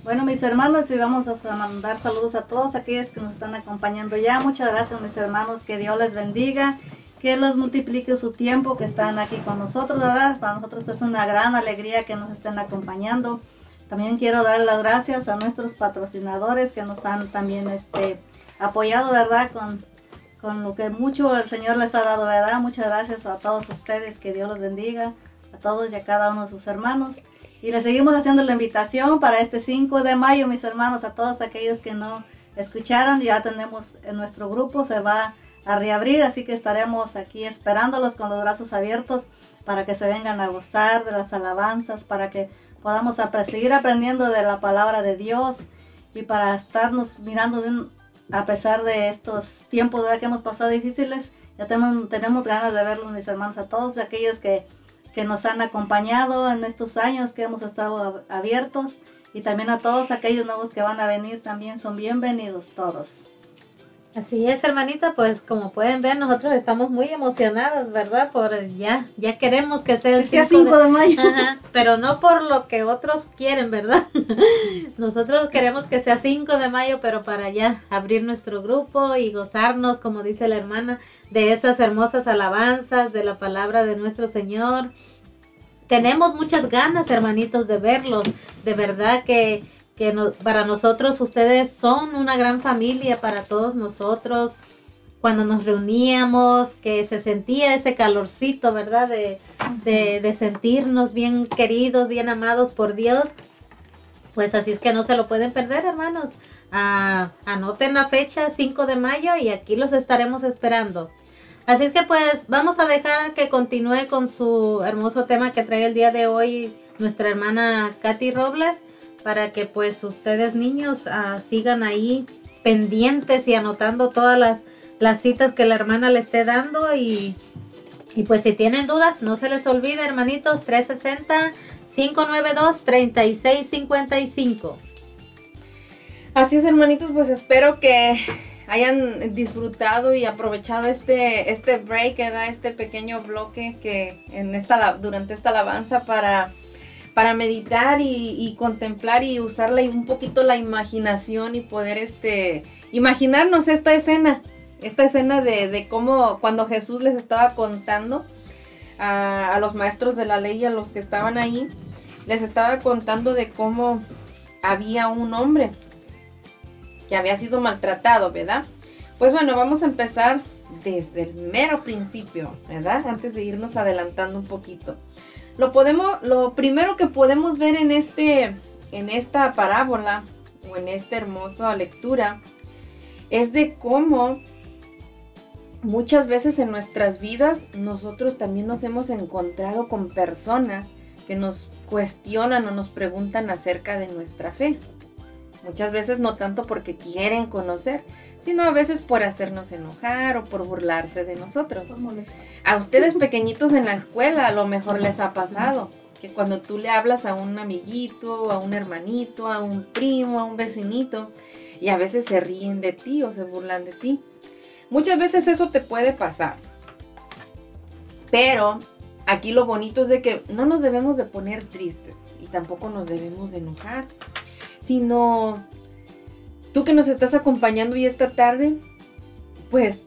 Bueno, mis hermanos, y vamos a mandar saludos a todos aquellos que nos están acompañando ya. Muchas gracias, mis hermanos. Que Dios les bendiga. Que los multiplique su tiempo que están aquí con nosotros, ¿verdad? Para nosotros es una gran alegría que nos estén acompañando. También quiero dar las gracias a nuestros patrocinadores que nos han también este, apoyado, ¿verdad? Con, con lo que mucho el Señor les ha dado, ¿verdad? Muchas gracias a todos ustedes, que Dios los bendiga, a todos y a cada uno de sus hermanos. Y les seguimos haciendo la invitación para este 5 de mayo, mis hermanos, a todos aquellos que no escucharon, ya tenemos en nuestro grupo, se va a reabrir, así que estaremos aquí esperándolos con los brazos abiertos para que se vengan a gozar de las alabanzas, para que podamos seguir aprendiendo de la palabra de Dios y para estarnos mirando a pesar de estos tiempos que hemos pasado difíciles, ya tenemos, tenemos ganas de verlos, mis hermanos, a todos aquellos que, que nos han acompañado en estos años que hemos estado abiertos y también a todos aquellos nuevos que van a venir también son bienvenidos todos. Así es, hermanita, pues como pueden ver, nosotros estamos muy emocionados, ¿verdad? Por ya, ya queremos que sea el 5 de, mayo. Ajá, pero no por lo que otros quieren, ¿verdad? nosotros queremos que sea 5 de mayo, pero para ya abrir nuestro grupo y gozarnos, como dice la hermana, de esas hermosas alabanzas, de la palabra de nuestro Señor. Tenemos muchas ganas, hermanitos, de verlos. De verdad que que para nosotros ustedes son una gran familia, para todos nosotros. Cuando nos reuníamos, que se sentía ese calorcito, ¿verdad? De, de, sentirnos bien queridos, bien amados por Dios. Pues así es que no se lo pueden perder, hermanos. Ah, anoten la fecha 5 de mayo y aquí los estaremos esperando. Así es que pues vamos a dejar que continúe con su hermoso tema que trae el día de hoy nuestra hermana Katy Robles para que pues ustedes niños ah, sigan ahí pendientes y anotando todas las, las citas que la hermana le esté dando y, y pues si tienen dudas no se les olvide hermanitos 360 592 3655 Así es hermanitos pues espero que hayan disfrutado y aprovechado este este break, este pequeño bloque que en esta durante esta alabanza para para meditar y, contemplar y usarla un poquito la imaginación y poder este imaginarnos esta escena, esta escena de, de cómo cuando Jesús les estaba contando a, a, los maestros de la ley a los que estaban ahí, les estaba contando de cómo había un hombre que había sido maltratado, ¿verdad? Pues bueno, vamos a empezar desde el mero principio, ¿verdad? Antes de irnos adelantando un poquito. Lo podemos, lo primero que podemos ver en este, en esta parábola o en esta hermosa lectura es de cómo muchas veces en nuestras vidas nosotros también nos hemos encontrado con personas que nos cuestionan o nos preguntan acerca de nuestra fe. Muchas veces no tanto porque quieren conocer, sino a veces por hacernos enojar o por burlarse de nosotros. A ustedes pequeñitos en la escuela lo mejor les ha pasado que cuando tú le hablas a un amiguito, a un hermanito, a un primo, a un vecinito, y a veces se ríen de ti o se burlan de ti. Muchas veces eso te puede pasar. Pero aquí lo bonito es de que no nos debemos de poner tristes y tampoco nos debemos de enojar, sino tú que nos estás acompañando hoy esta tarde, pues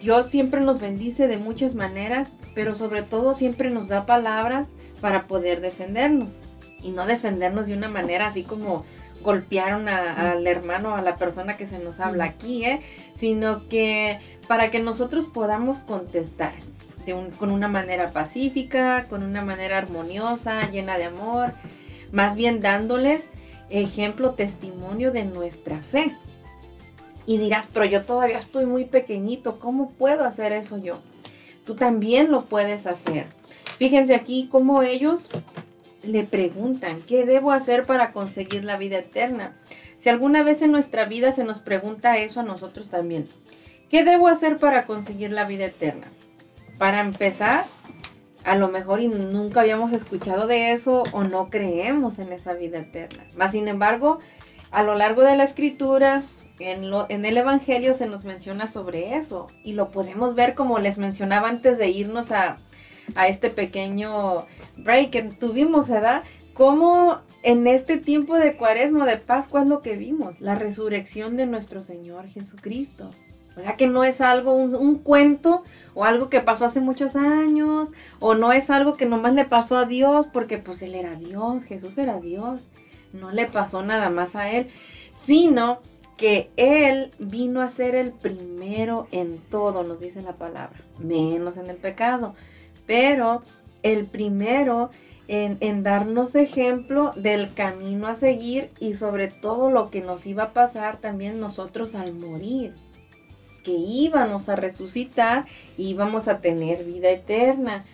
Dios siempre nos bendice de muchas maneras, pero sobre todo siempre nos da palabras para poder defendernos y no defendernos de una manera así como golpearon al hermano, a la persona que se nos habla aquí, ¿eh? sino que para que nosotros podamos contestar con una manera pacífica, con una manera armoniosa, llena de amor, más bien dándoles ejemplo, testimonio de nuestra fe. Y dirás, pero yo todavía estoy muy pequeñito, ¿cómo puedo hacer eso yo? Tú también lo puedes hacer. Fíjense aquí cómo ellos le preguntan, ¿qué debo hacer para conseguir la vida eterna? Si alguna vez en nuestra vida se nos pregunta eso a nosotros también, ¿qué debo hacer para conseguir la vida eterna? Para empezar, a lo mejor y nunca habíamos escuchado de eso o no creemos en esa vida eterna. Más sin embargo, a lo largo de la escritura, en, el Evangelio se nos menciona sobre eso y lo podemos ver como les mencionaba antes de irnos a, este pequeño break que tuvimos, ¿verdad? Cómo en este tiempo de cuaresma, de Pascua, es lo que vimos, la resurrección de nuestro Señor Jesucristo. O sea que no es algo, un, cuento o algo que pasó hace muchos años, o no es algo que nomás le pasó a Dios, porque pues Él era Dios, Jesús era Dios, no le pasó nada más a Él, sino que Él vino a ser el primero en todo, nos dice la palabra, menos en el pecado pero el primero en, darnos ejemplo del camino a seguir y sobre todo lo que nos iba a pasar también nosotros al morir, que íbamos a resucitar íbamos a tener vida eterna.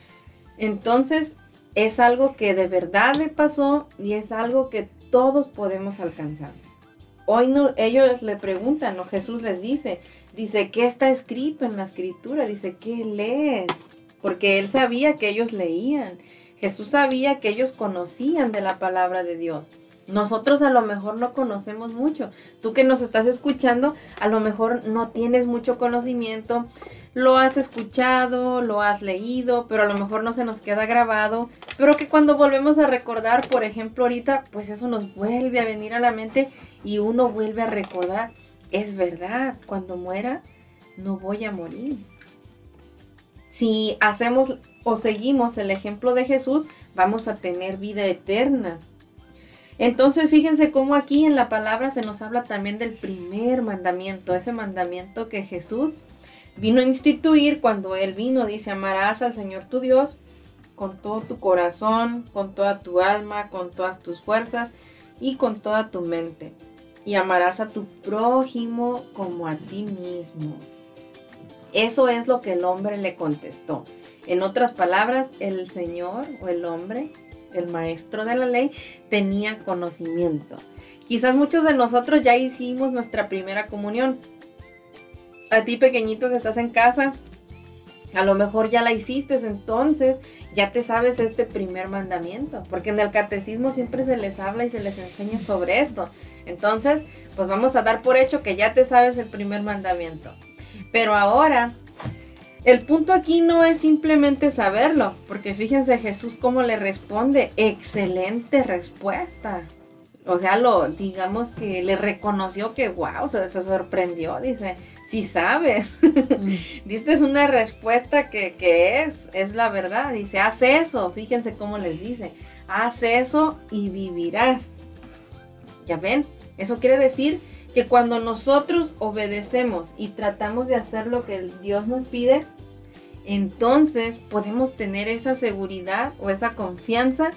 Entonces es algo que de verdad le pasó y es algo que todos podemos alcanzar. Hoy no, ellos le preguntan, o Jesús les dice, dice, ¿qué está escrito en la escritura? Dice, ¿qué lees? porque él sabía que ellos leían. Jesús sabía que ellos conocían de la palabra de Dios. Nosotros a lo mejor no conocemos mucho. Tú que nos estás escuchando, a lo mejor no tienes mucho conocimiento. Lo has escuchado, lo has leído, pero a lo mejor no se nos queda grabado. Pero que cuando volvemos a recordar, por ejemplo, ahorita, pues eso nos vuelve a venir a la mente y uno vuelve a recordar. Es verdad, cuando muera, no voy a morir si hacemos o seguimos el ejemplo de Jesús, vamos a tener vida eterna. Entonces fíjense cómo aquí en la palabra se nos habla también del primer mandamiento, ese mandamiento que Jesús vino a instituir cuando Él vino, dice, amarás al Señor tu Dios con todo tu corazón, con toda tu alma, con todas tus fuerzas y con toda tu mente. Y amarás a tu prójimo como a ti mismo. Eso es lo que el hombre le contestó. En otras palabras, el Señor o el hombre, el maestro de la ley, tenía conocimiento. Quizás muchos de nosotros ya hicimos nuestra primera comunión. A ti pequeñito que estás en casa, a lo mejor ya la hiciste, entonces ya te sabes este primer mandamiento, porque en el catecismo siempre se les habla y se les enseña sobre esto. Entonces, pues vamos a dar por hecho que ya te sabes el primer mandamiento. Pero ahora, el punto aquí no es simplemente saberlo, porque fíjense Jesús cómo le responde, excelente respuesta. O sea, lo, digamos que le reconoció que, wow, se, se sorprendió, dice, si sabes, mm. es una respuesta que, que, es, es la verdad, dice, haz eso, fíjense cómo les dice, haz eso y vivirás. ¿Ya ven? Eso quiere decir que cuando nosotros obedecemos y tratamos de hacer lo que Dios nos pide, entonces podemos tener esa seguridad o esa confianza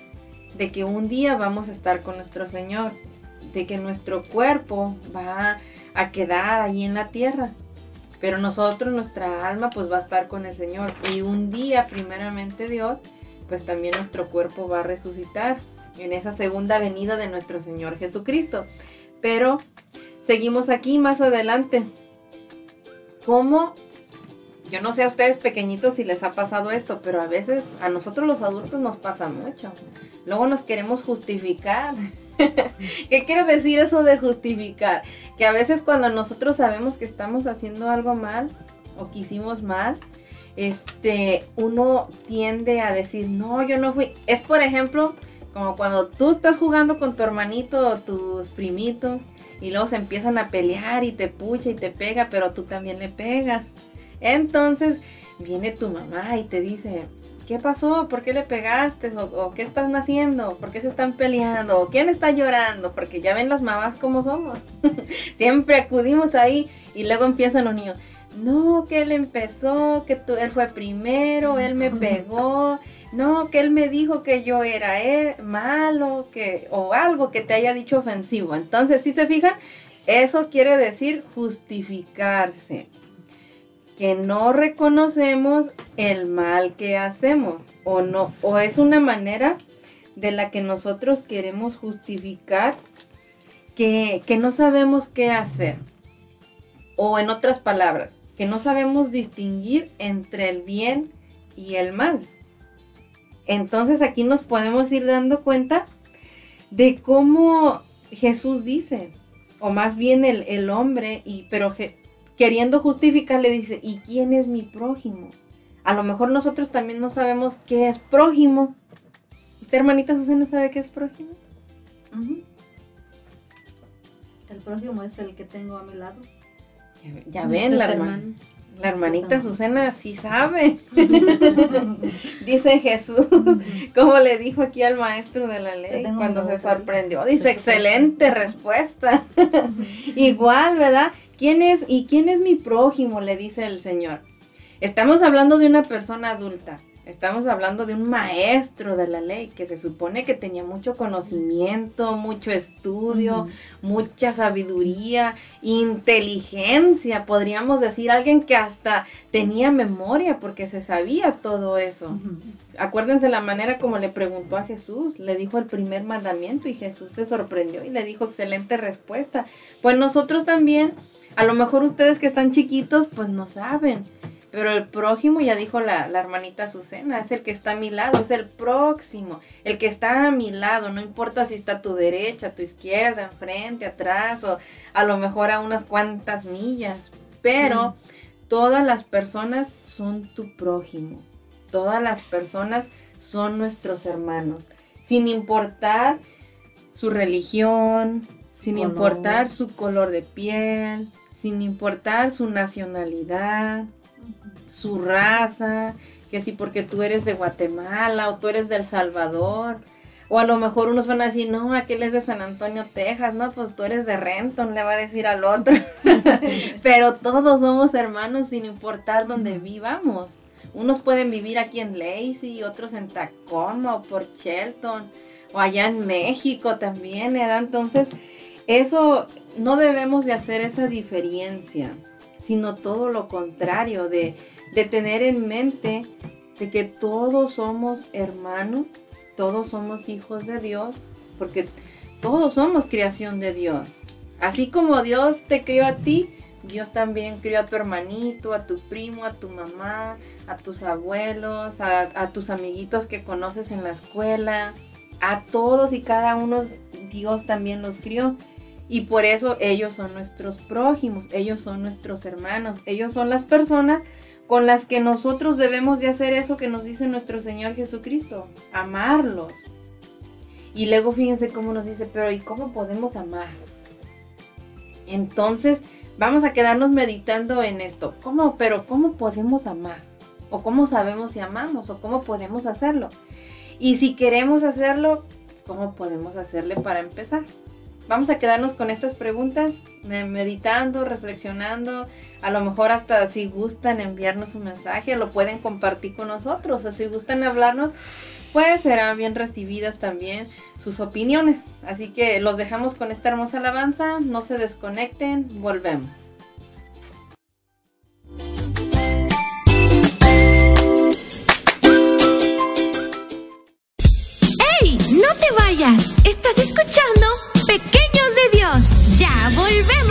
de que un día vamos a estar con nuestro Señor, de que nuestro cuerpo va a quedar ahí en la tierra. Pero nosotros, nuestra alma, pues va a estar con el Señor. Y un día, primeramente Dios, pues también nuestro cuerpo va a resucitar en esa segunda venida de nuestro Señor Jesucristo. Pero seguimos aquí más adelante. ¿Cómo? Yo no sé a ustedes pequeñitos si les ha pasado esto, pero a veces a nosotros los adultos nos pasa mucho. Luego nos queremos justificar. ¿Qué quiere decir eso de justificar? Que a veces cuando nosotros sabemos que estamos haciendo algo mal o que hicimos mal, este, uno tiende a decir, no, yo no fui. Es por ejemplo, como cuando tú estás jugando con tu hermanito o tus primitos y luego se empiezan a pelear y te pucha y te pega, pero tú también le pegas. Entonces viene tu mamá y te dice, ¿qué pasó? ¿Por qué le pegaste? ¿O, qué están haciendo? ¿Por qué se están peleando? ¿O quién está llorando? Porque ya ven las mamás como somos. Siempre acudimos ahí y luego empiezan los niños. No, que él empezó, que tú, él fue primero, él me pegó, no, que él me dijo que yo era él, malo, que, o algo que te haya dicho ofensivo. Entonces, si se fijan, eso quiere decir justificarse que no reconocemos el mal que hacemos o no o es una manera de la que nosotros queremos justificar que, que no sabemos qué hacer o en otras palabras que no sabemos distinguir entre el bien y el mal entonces aquí nos podemos ir dando cuenta de cómo Jesús dice o más bien el, el hombre y pero queriendo justificar, le dice, ¿y quién es mi prójimo? A lo mejor nosotros también no sabemos qué es prójimo. ¿Usted, hermanita Susana, sabe qué es prójimo? El prójimo es el que tengo a mi lado. Ya, ven, la, hermana, la hermanita Susana sí sabe. Dice Jesús, como le dijo aquí al maestro de la ley cuando se sorprendió. Dice, excelente respuesta. Igual, ¿verdad? ¿Quién es y quién es mi prójimo? le dice el Señor. Estamos hablando de una persona adulta. Estamos hablando de un maestro de la ley que se supone que tenía mucho conocimiento, mucho estudio, mucha sabiduría, inteligencia, podríamos decir, alguien que hasta tenía memoria porque se sabía todo eso. Acuérdense la manera como le preguntó a Jesús, le dijo el primer mandamiento y Jesús se sorprendió y le dijo excelente respuesta. Pues nosotros también a lo mejor ustedes que están chiquitos, pues no saben. Pero el prójimo, ya dijo la, la, hermanita Azucena, es el que está a mi lado, es el próximo, el que está a mi lado, no importa si está a tu derecha, a tu izquierda, enfrente, atrás, o a lo mejor a unas cuantas millas. Pero todas las personas son tu prójimo, todas las personas son nuestros hermanos, sin importar su religión, sin importar su color de piel, sin importar su nacionalidad, su raza, que si porque tú eres de Guatemala o tú eres de El Salvador, o a lo mejor unos van a decir, no, aquel es de San Antonio, Texas, no, pues tú eres de Renton, le va a decir al otro. Pero todos somos hermanos sin importar dónde vivamos. Unos pueden vivir aquí en Lacey, otros en Tacoma o por Shelton, o allá en México también, ¿verdad? Entonces, eso no debemos de hacer esa diferencia, sino todo lo contrario, de, de tener en mente de que todos somos hermanos, todos somos hijos de Dios, porque todos somos creación de Dios. Así como Dios te crió a ti, Dios también crió a tu hermanito, a tu primo, a tu mamá, a tus abuelos, a, a, tus amiguitos que conoces en la escuela. A todos y cada uno Dios también los crió. Y por eso ellos son nuestros prójimos, ellos son nuestros hermanos, ellos son las personas con las que nosotros debemos de hacer eso que nos dice nuestro Señor Jesucristo, amarlos. Y luego fíjense cómo nos dice, pero ¿y cómo podemos amar? Entonces, vamos a quedarnos meditando en esto. ¿Cómo, pero cómo podemos amar? ¿O cómo sabemos si amamos? ¿O cómo podemos hacerlo? Y si queremos hacerlo, ¿cómo podemos hacerle para empezar? vamos a quedarnos con estas preguntas, meditando, reflexionando. A lo mejor hasta si gustan enviarnos un mensaje, lo pueden compartir con nosotros. O si gustan hablarnos, pues serán bien recibidas también sus opiniones. Así que los dejamos con esta hermosa alabanza. No se desconecten, volvemos. ¡Hey! ¡No te vayas! ¿Estás escuchando? Ya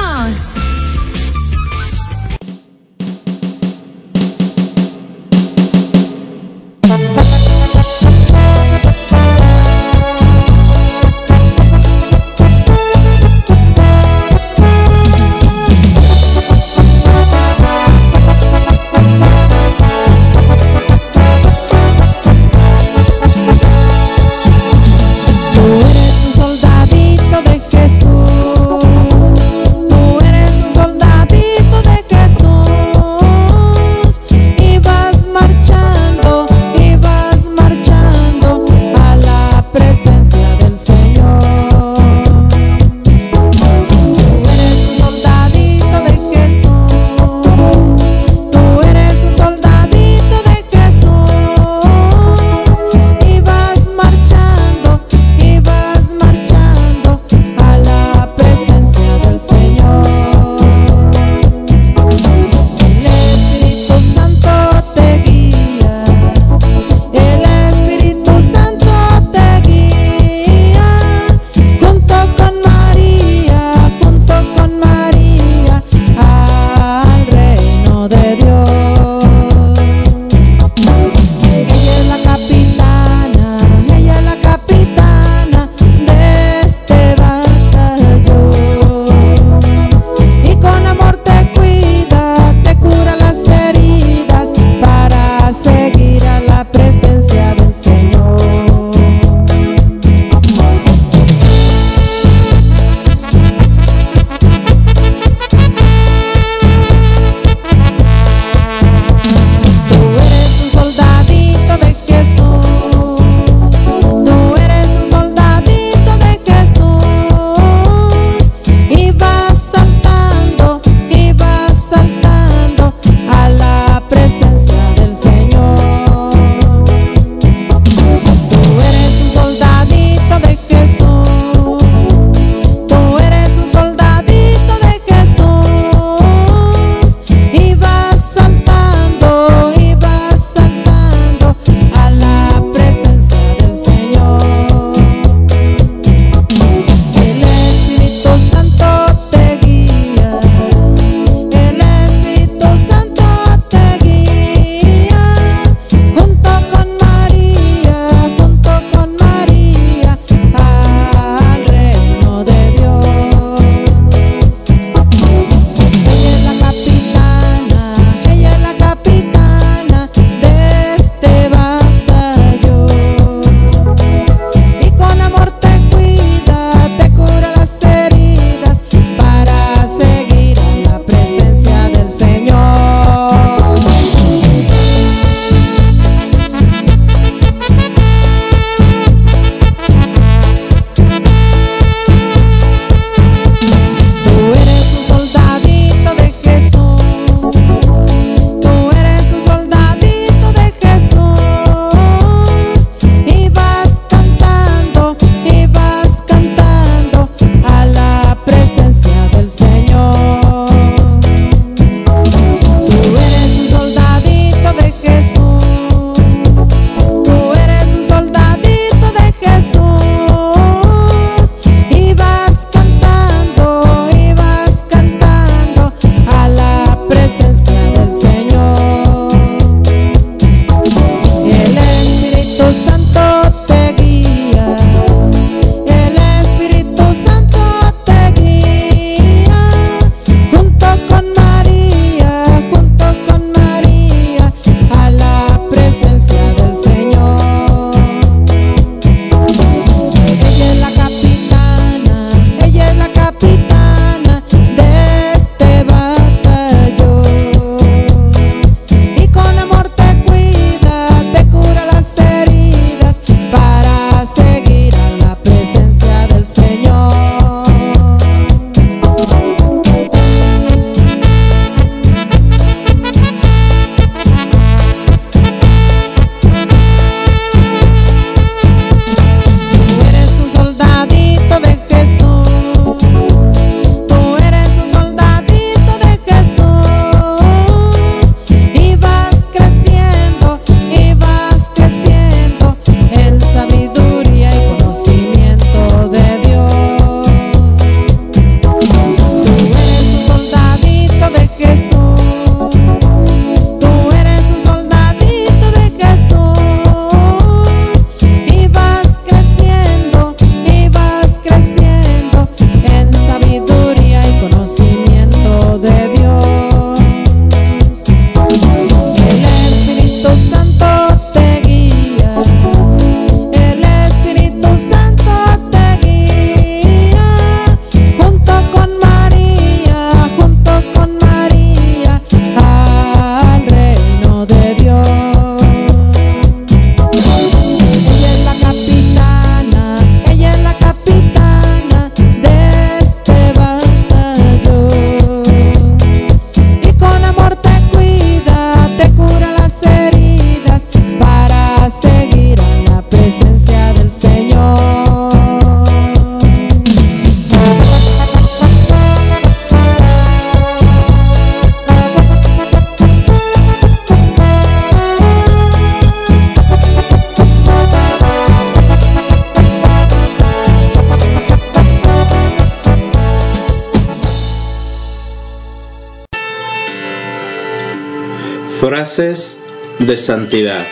santidad.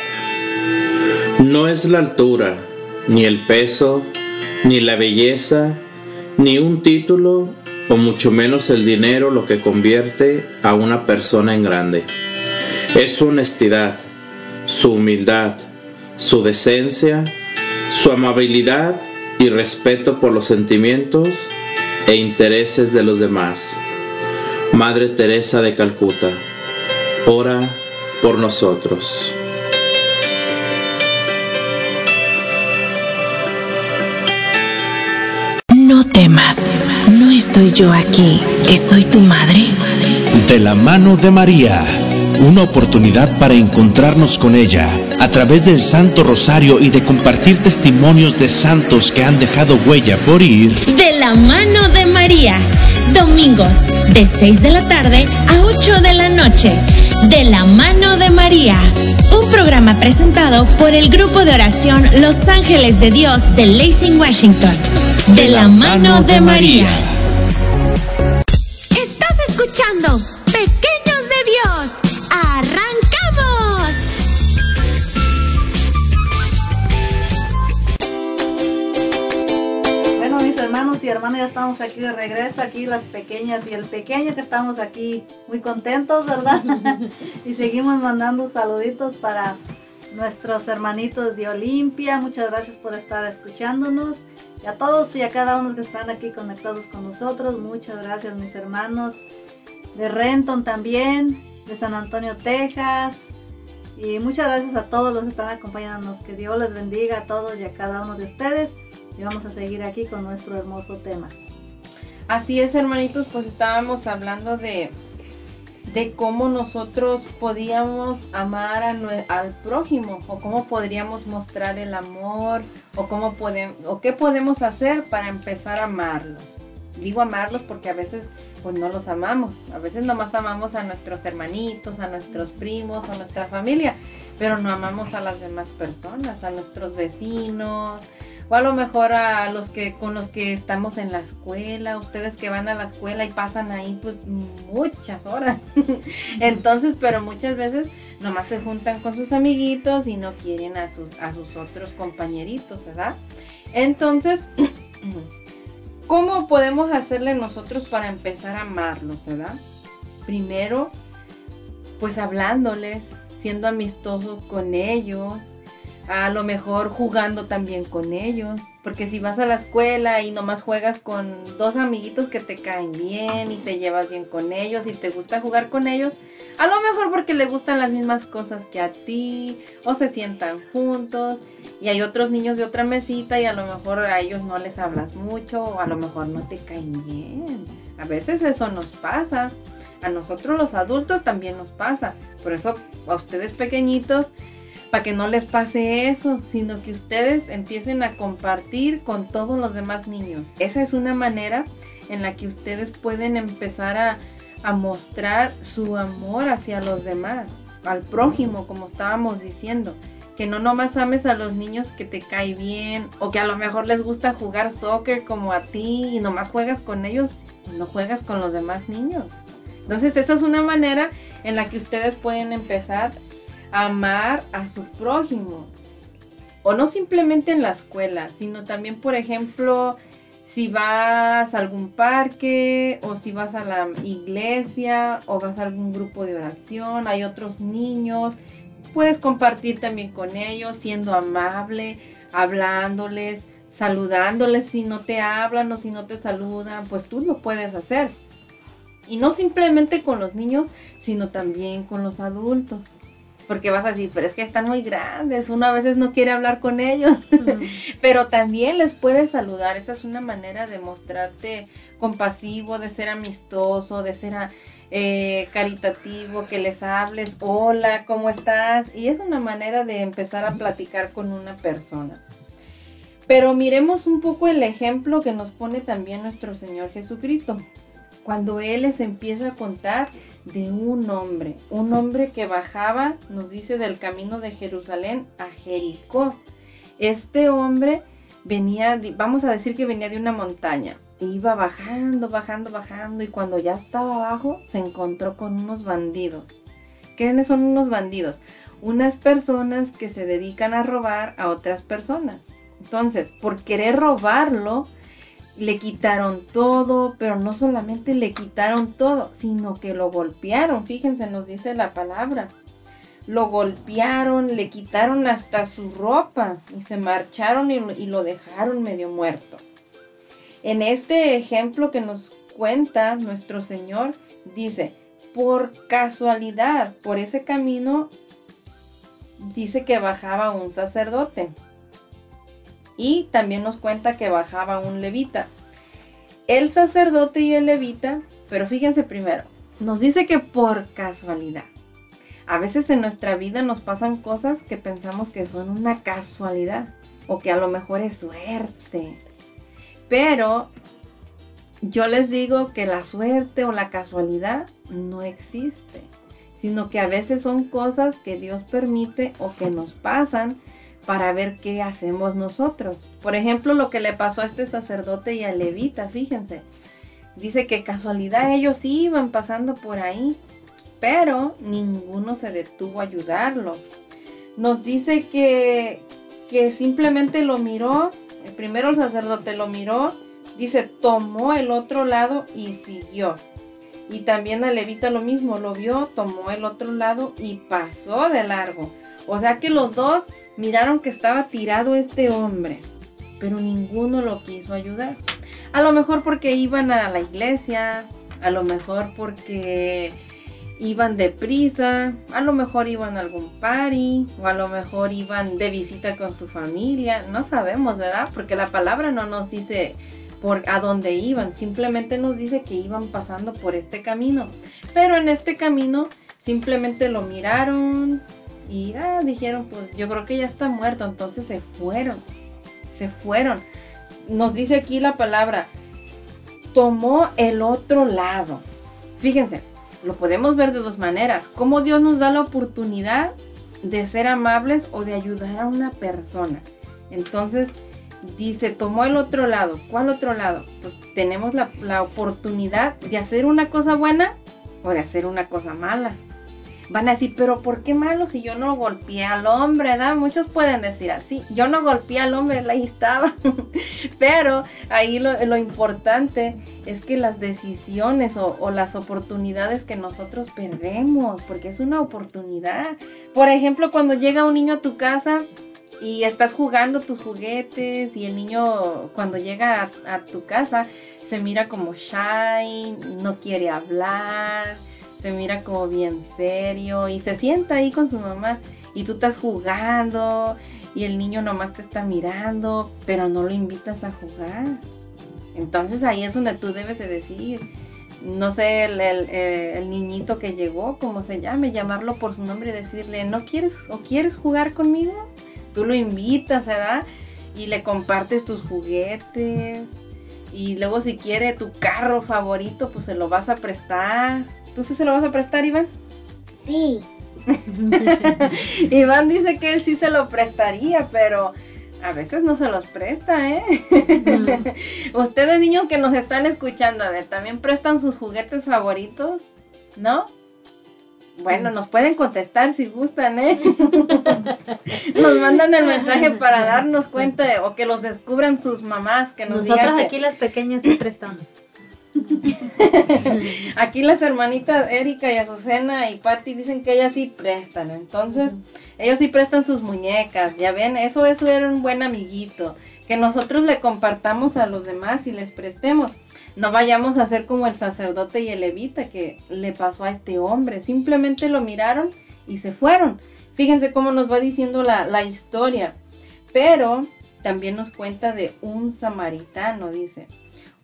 No es la altura, ni el peso, ni la belleza, ni un título, o mucho menos el dinero lo que convierte a una persona en grande. Es su honestidad, su humildad, su decencia, su amabilidad y respeto por los sentimientos e intereses de los demás. Madre Teresa de Calcuta, ora por nosotros. No temas, no estoy yo aquí, que soy tu madre. De la mano de María, una oportunidad para encontrarnos con ella a través del Santo Rosario y de compartir testimonios de santos que han dejado huella por ir. De la mano de María, domingos de 6 de la tarde a 8 de la noche. De la mano de María, un programa presentado por el grupo de oración Los Ángeles de Dios de Lacing, Washington. De la mano de María. Estás escuchando estamos aquí de regreso, aquí las pequeñas y el pequeño que estamos aquí muy contentos, ¿verdad? y seguimos mandando saluditos para nuestros hermanitos de Olimpia. Muchas gracias por estar escuchándonos. Y a todos y a cada uno que están aquí conectados con nosotros, muchas gracias mis hermanos de Renton también, de San Antonio, Texas. Y muchas gracias a todos los que están acompañándonos. Que Dios les bendiga a todos y a cada uno de ustedes. Y vamos a seguir aquí con nuestro hermoso tema. Así es, hermanitos, pues estábamos hablando de, de cómo nosotros podíamos amar a al prójimo o cómo podríamos mostrar el amor o cómo o qué podemos hacer para empezar a amarlos. Digo amarlos porque a veces pues no los amamos, a veces nomás amamos a nuestros hermanitos, a nuestros primos, a nuestra familia, pero no amamos a las demás personas, a nuestros vecinos, o a lo mejor a los que con los que estamos en la escuela, ustedes que van a la escuela y pasan ahí pues muchas horas. Entonces, pero muchas veces nomás se juntan con sus amiguitos y no quieren a sus a sus otros compañeritos, ¿verdad? Entonces, ¿cómo podemos hacerle nosotros para empezar a amarlos, ¿verdad? Primero, pues hablándoles, siendo amistosos con ellos, a lo mejor jugando también con ellos. Porque si vas a la escuela y nomás juegas con dos amiguitos que te caen bien y te llevas bien con ellos y te gusta jugar con ellos, a lo mejor porque le gustan las mismas cosas que a ti o se sientan juntos y hay otros niños de otra mesita y a lo mejor a ellos no les hablas mucho o a lo mejor no te caen bien. A veces eso nos pasa. A nosotros los adultos también nos pasa. Por eso a ustedes pequeñitos para que no les pase eso, sino que ustedes empiecen a compartir con todos los demás niños. Esa es una manera en la que ustedes pueden empezar a, mostrar su amor hacia los demás, al prójimo, como estábamos diciendo. Que no nomás ames a los niños que te cae bien o que a lo mejor les gusta jugar soccer como a ti y nomás juegas con ellos y no juegas con los demás niños. Entonces esa es una manera en la que ustedes pueden empezar amar a su prójimo. O no simplemente en la escuela, sino también, por ejemplo, si vas a algún parque o si vas a la iglesia o vas a algún grupo de oración, hay otros niños, puedes compartir también con ellos, siendo amable, hablándoles, saludándoles si no te hablan o si no te saludan, pues tú lo puedes hacer. Y no simplemente con los niños, sino también con los adultos. Porque vas a decir, pero es que están muy grandes, uno a veces no quiere hablar con ellos, pero también les puedes saludar. Esa es una manera de mostrarte compasivo, de ser amistoso, de ser eh, caritativo, que les hables, hola, ¿cómo estás? Y es una manera de empezar a platicar con una persona. Pero miremos un poco el ejemplo que nos pone también nuestro Señor Jesucristo. Cuando Él les empieza a contar de un hombre, un hombre que bajaba, nos dice, del camino de Jerusalén a Jericó. Este hombre venía, vamos a decir que venía de una montaña, iba bajando, bajando, bajando y cuando ya estaba abajo se encontró con unos bandidos ¿Quiénes son unos bandidos? Unas personas que se dedican a robar a otras personas. Entonces, por querer robarlo, le quitaron todo, pero no solamente le quitaron todo, sino que lo golpearon. Fíjense, nos dice la palabra. Lo golpearon, le quitaron hasta su ropa y se marcharon y y lo dejaron medio muerto. En este ejemplo que nos cuenta nuestro Señor, dice, por casualidad, por ese camino, dice que bajaba un sacerdote. Y también nos cuenta que bajaba un levita. El sacerdote y el levita, pero fíjense primero, nos dice que por casualidad. A veces en nuestra vida nos pasan cosas que pensamos que son una casualidad o que a lo mejor es suerte. Pero yo les digo que la suerte o la casualidad no existe, sino que a veces son cosas que Dios permite o que nos pasan para ver qué hacemos nosotros. Por ejemplo, lo que le pasó a este sacerdote y a levita, fíjense. Dice que casualidad ellos iban pasando por ahí, pero ninguno se detuvo a ayudarlo. Nos dice que, que simplemente lo miró, primero el sacerdote lo miró, dice, tomó el otro lado y siguió. Y también a levita lo mismo, lo vio, tomó el otro lado y pasó de largo. O sea que los dos miraron que estaba tirado este hombre, pero ninguno lo quiso ayudar. A lo mejor porque iban a la iglesia, a lo mejor porque iban deprisa, a lo mejor iban a algún party, o a lo mejor iban de visita con su familia, no sabemos, ¿verdad? Porque la palabra no nos dice por a dónde iban, simplemente nos dice que iban pasando por este camino. Pero en este camino simplemente lo miraron, y ah, dijeron, pues yo creo que ya está muerto, entonces se fueron, se fueron. Nos dice aquí la palabra, tomó el otro lado. Fíjense, lo podemos ver de dos maneras. Cómo Dios nos da la oportunidad de ser amables o de ayudar a una persona. Entonces, dice, tomó el otro lado. ¿Cuál otro lado? Pues tenemos la, la oportunidad de hacer una cosa buena o de hacer una cosa mala van a decir, pero ¿por qué malo si yo no golpeé al hombre? ¿verdad? Muchos pueden decir así, yo no golpeé al hombre, él ahí estaba. pero ahí lo, importante es que las decisiones o, o, las oportunidades que nosotros perdemos, porque es una oportunidad. Por ejemplo, cuando llega un niño a tu casa y estás jugando tus juguetes y el niño cuando llega a, a tu casa se mira como shy, no quiere hablar se mira como bien serio y se sienta ahí con su mamá y tú estás jugando y el niño nomás te está mirando, pero no lo invitas a jugar. Entonces ahí es donde tú debes de decir, no sé, el, el, niñito que llegó, como se llame, llamarlo por su nombre y decirle, ¿no quieres o quieres jugar conmigo? Tú lo invitas, ¿verdad? Y le compartes tus juguetes. Y luego si quiere tu carro favorito, pues se lo vas a prestar ¿Tú sí se lo vas a prestar, Iván? Sí. Iván dice que él sí se lo prestaría, pero a veces no se los presta, ¿eh? Ustedes niños que nos están escuchando, a ver, ¿también prestan sus juguetes favoritos? ¿No? Bueno, nos pueden contestar si gustan, ¿eh? nos mandan el mensaje para darnos cuenta o que los descubran sus mamás, que nos Nosotras aquí las pequeñas sí prestamos. Aquí las hermanitas Erika y Azucena y Patti dicen que ellas sí prestan. Entonces, ellos sí prestan sus muñecas. Ya ven, eso es ser un buen amiguito. Que nosotros le compartamos a los demás y les prestemos. No vayamos a ser como el sacerdote y el levita que le pasó a este hombre. Simplemente lo miraron y se fueron. Fíjense cómo nos va diciendo la, la historia. Pero también nos cuenta de un samaritano, dice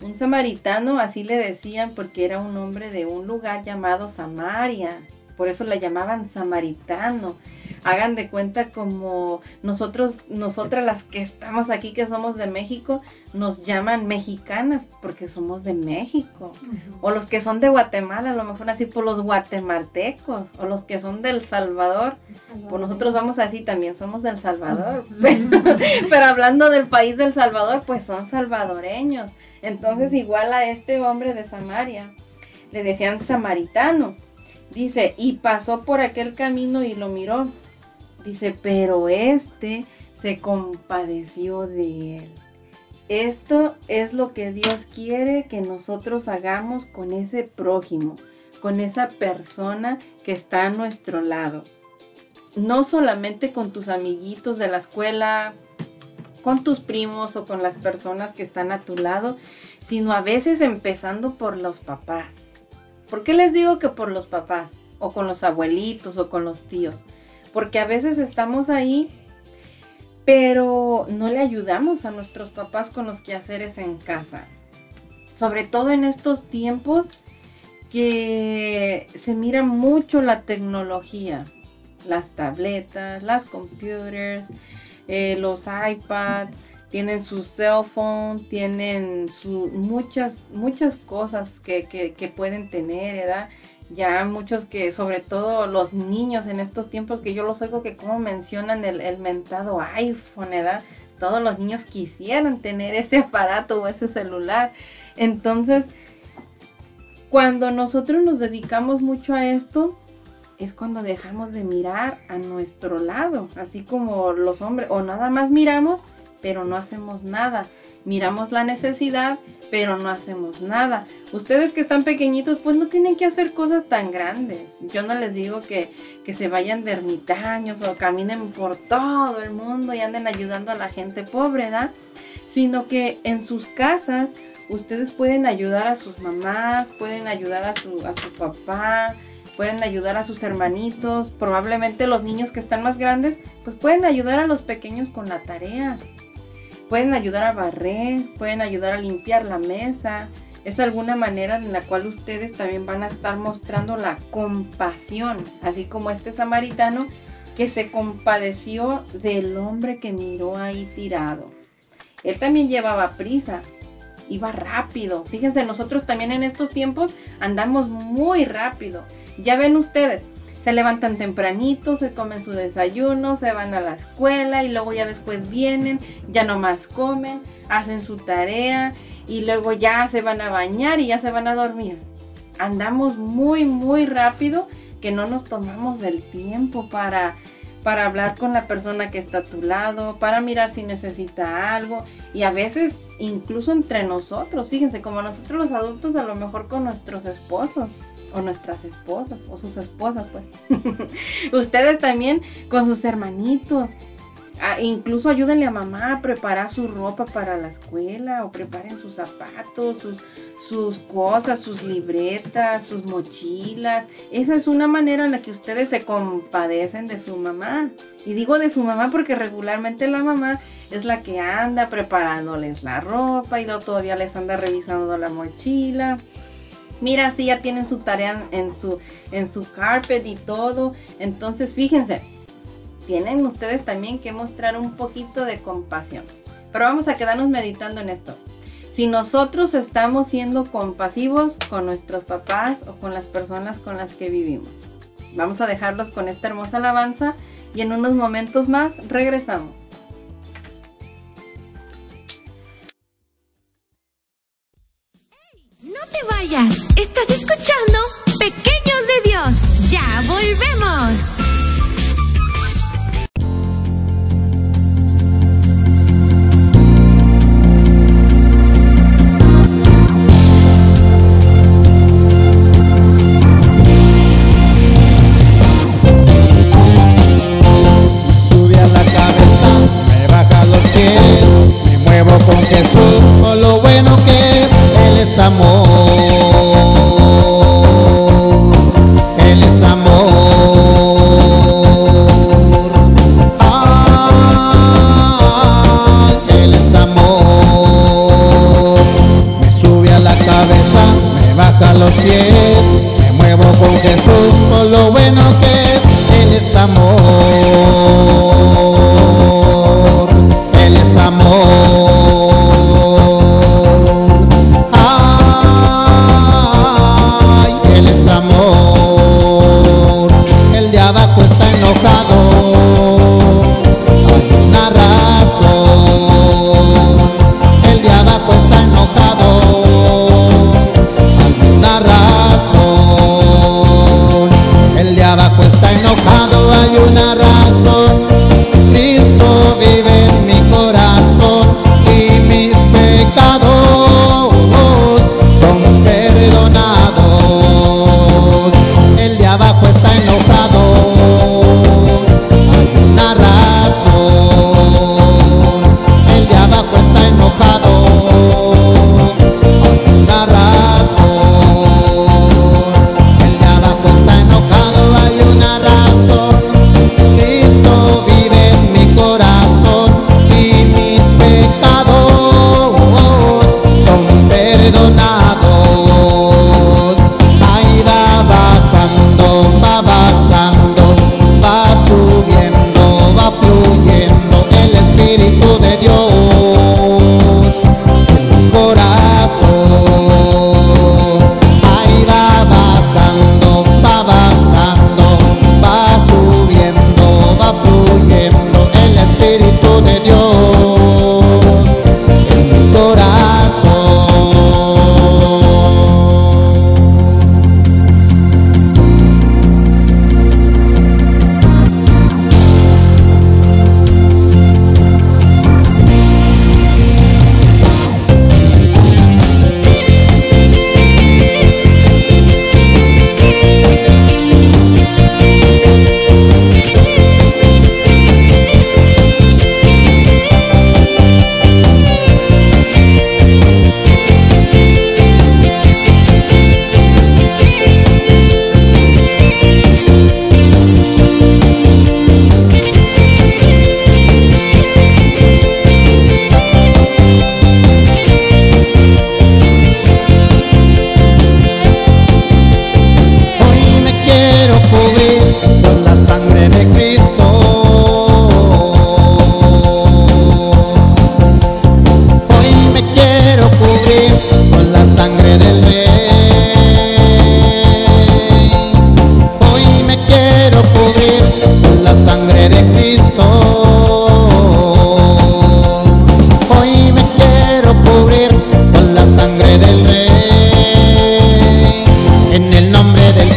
un samaritano, así le decían porque era un hombre de un lugar llamado Samaria. Por eso le llamaban samaritano. Hagan de cuenta como nosotros, nosotras las que estamos aquí, que somos de México, nos llaman mexicanas porque somos de México. O los que son de Guatemala, a lo mejor así por los guatemaltecos. O los que son del Salvador. Por nosotros vamos así, también somos del Salvador. pero hablando del país del Salvador, pues son salvadoreños. Entonces igual a este hombre de Samaria le decían samaritano. Dice, y pasó por aquel camino y lo miró. Dice, pero este se compadeció de él. Esto es lo que Dios quiere que nosotros hagamos con ese prójimo, con esa persona que está a nuestro lado. No solamente con tus amiguitos de la escuela, con tus primos o con las personas que están a tu lado, sino a veces empezando por los papás. ¿Por qué les digo que por los papás? O con los abuelitos o con los tíos. Porque a veces estamos ahí pero no le ayudamos a nuestros papás con los quehaceres en casa. Sobre todo en estos tiempos que se mira mucho la tecnología, las tabletas, las computers, eh, los iPads, tienen su cell phone, tienen su, muchas, muchas cosas que, que, que pueden tener, ¿verdad? ya muchos que, sobre todo los niños en estos tiempos, que yo los oigo que como mencionan el, mentado iPhone, ¿verdad? Todos los niños quisieran tener ese aparato o ese celular. Entonces, cuando nosotros nos dedicamos mucho a esto, es cuando dejamos de mirar a nuestro lado, así como los hombres, o nada más miramos, pero no hacemos nada miramos la necesidad, pero no hacemos nada. Ustedes que están pequeñitos, pues no tienen que hacer cosas tan grandes. Yo no les digo que, que se vayan de ermitaños o caminen por todo el mundo y anden ayudando a la gente pobre, ¿verdad? Sino que en sus casas ustedes pueden ayudar a sus mamás, pueden ayudar a su, a su papá, pueden ayudar a sus hermanitos, probablemente los niños que están más grandes, pues pueden ayudar a los pequeños con la tarea pueden ayudar a barrer, pueden ayudar a limpiar la mesa. Es alguna manera en la cual ustedes también van a estar mostrando la compasión, así como este samaritano que se compadeció del hombre que miró ahí tirado. Él también llevaba prisa, iba rápido. Fíjense, nosotros también en estos tiempos andamos muy rápido. Ya ven ustedes, se levantan tempranito, se comen su desayuno, se van a la escuela y luego ya después vienen, ya nomás comen, hacen su tarea y luego ya se van a bañar y ya se van a dormir. Andamos muy, muy rápido que no nos tomamos el tiempo para, para hablar con la persona que está a tu lado, para mirar si necesita algo y a veces incluso entre nosotros, fíjense, como nosotros los adultos a lo mejor con nuestros esposos o nuestras esposas o sus esposas pues ustedes también con sus hermanitos Ah, incluso ayúdenle a mamá a preparar su ropa para la escuela o preparen sus zapatos, sus, sus cosas, sus libretas, sus mochilas. Esa es una manera en la que ustedes se compadecen de su mamá. Y digo de su mamá porque regularmente la mamá es la que anda preparándoles la ropa y todavía les anda revisando la mochila. Mira, si ya tienen su tarea en su, en su carpet y todo. Entonces, fíjense, tienen ustedes también que mostrar un poquito de compasión. Pero vamos a quedarnos meditando en esto. Si nosotros estamos siendo compasivos con nuestros papás o con las personas con las que vivimos. Vamos a dejarlos con esta hermosa alabanza y en unos momentos más regresamos.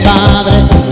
Padre,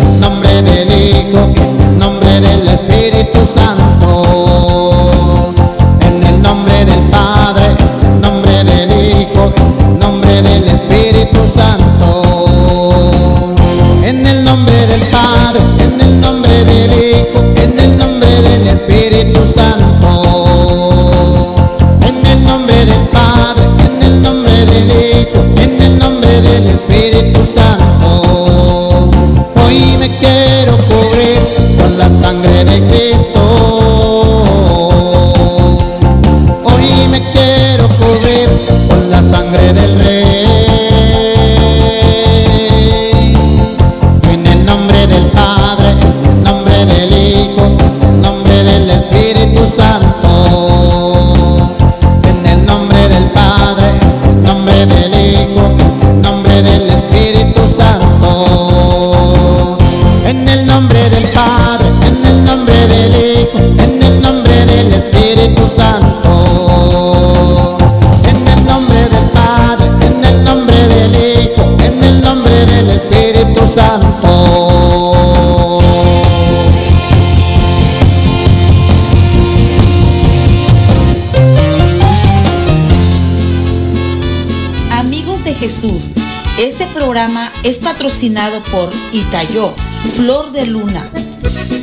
programa es patrocinado por Itayo, Flor de Luna.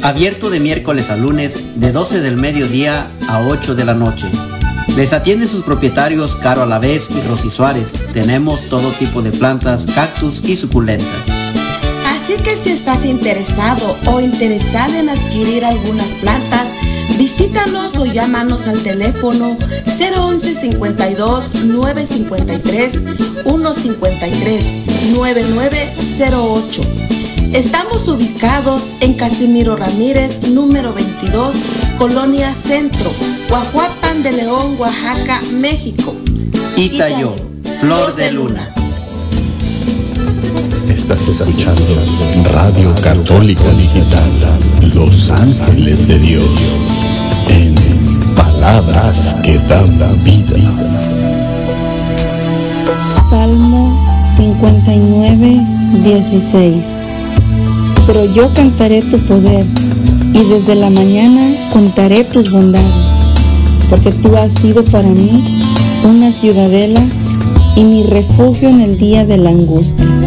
Abierto de miércoles a lunes de 12 del mediodía a 8 de la noche. Les atienden sus propietarios Caro Alavés y Rosy Suárez. Tenemos todo tipo de plantas, cactus y suculentas. Así que si estás interesado o interesada en adquirir algunas plantas, visítanos o llámanos al teléfono 011 52 953 153 9908. Estamos ubicados en Casimiro Ramírez, número 22, Colonia Centro, Guajuapan de León, Oaxaca, México. Itayo, Flor de Luna. Estás escuchando Radio Católica Digital, Los Ángeles de Dios, palabras que dan vida. Salmo 59, 16. Pero yo cantaré tu poder y desde la mañana contaré tus bondades, porque tú has sido para mí una ciudadela y mi refugio en el día de la angustia.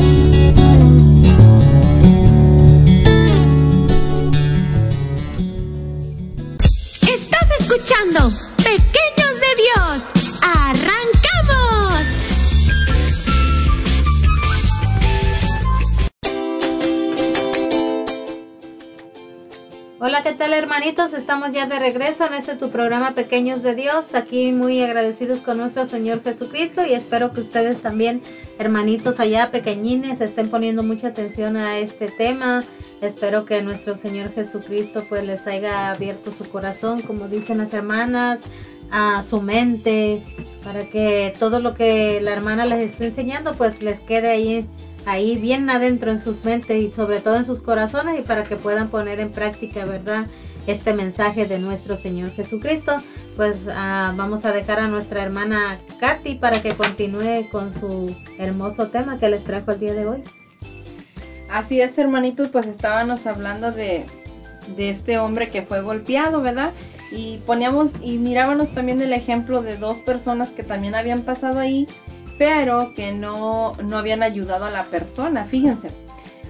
Estamos ya de regreso en este tu programa Pequeños de Dios. Aquí muy agradecidos con nuestro Señor Jesucristo y espero que ustedes también, hermanitos allá pequeñines, estén poniendo mucha atención a este tema. Espero que nuestro Señor Jesucristo pues les haya abierto su corazón, como dicen las hermanas, a su mente, para que todo lo que la hermana les esté enseñando pues les quede ahí ahí bien adentro en sus mentes y sobre todo en sus corazones y para que puedan poner en práctica, ¿verdad? Este mensaje de nuestro Señor Jesucristo. Pues ah, vamos a dejar a nuestra hermana Katy para que continúe con su hermoso tema que les trajo el día de hoy. Así es, hermanitos, pues estábamos hablando de, de este hombre que fue golpeado, ¿verdad? Y poníamos y mirábamos también el ejemplo de dos personas que también habían pasado ahí, pero que no, no habían ayudado a la persona, fíjense.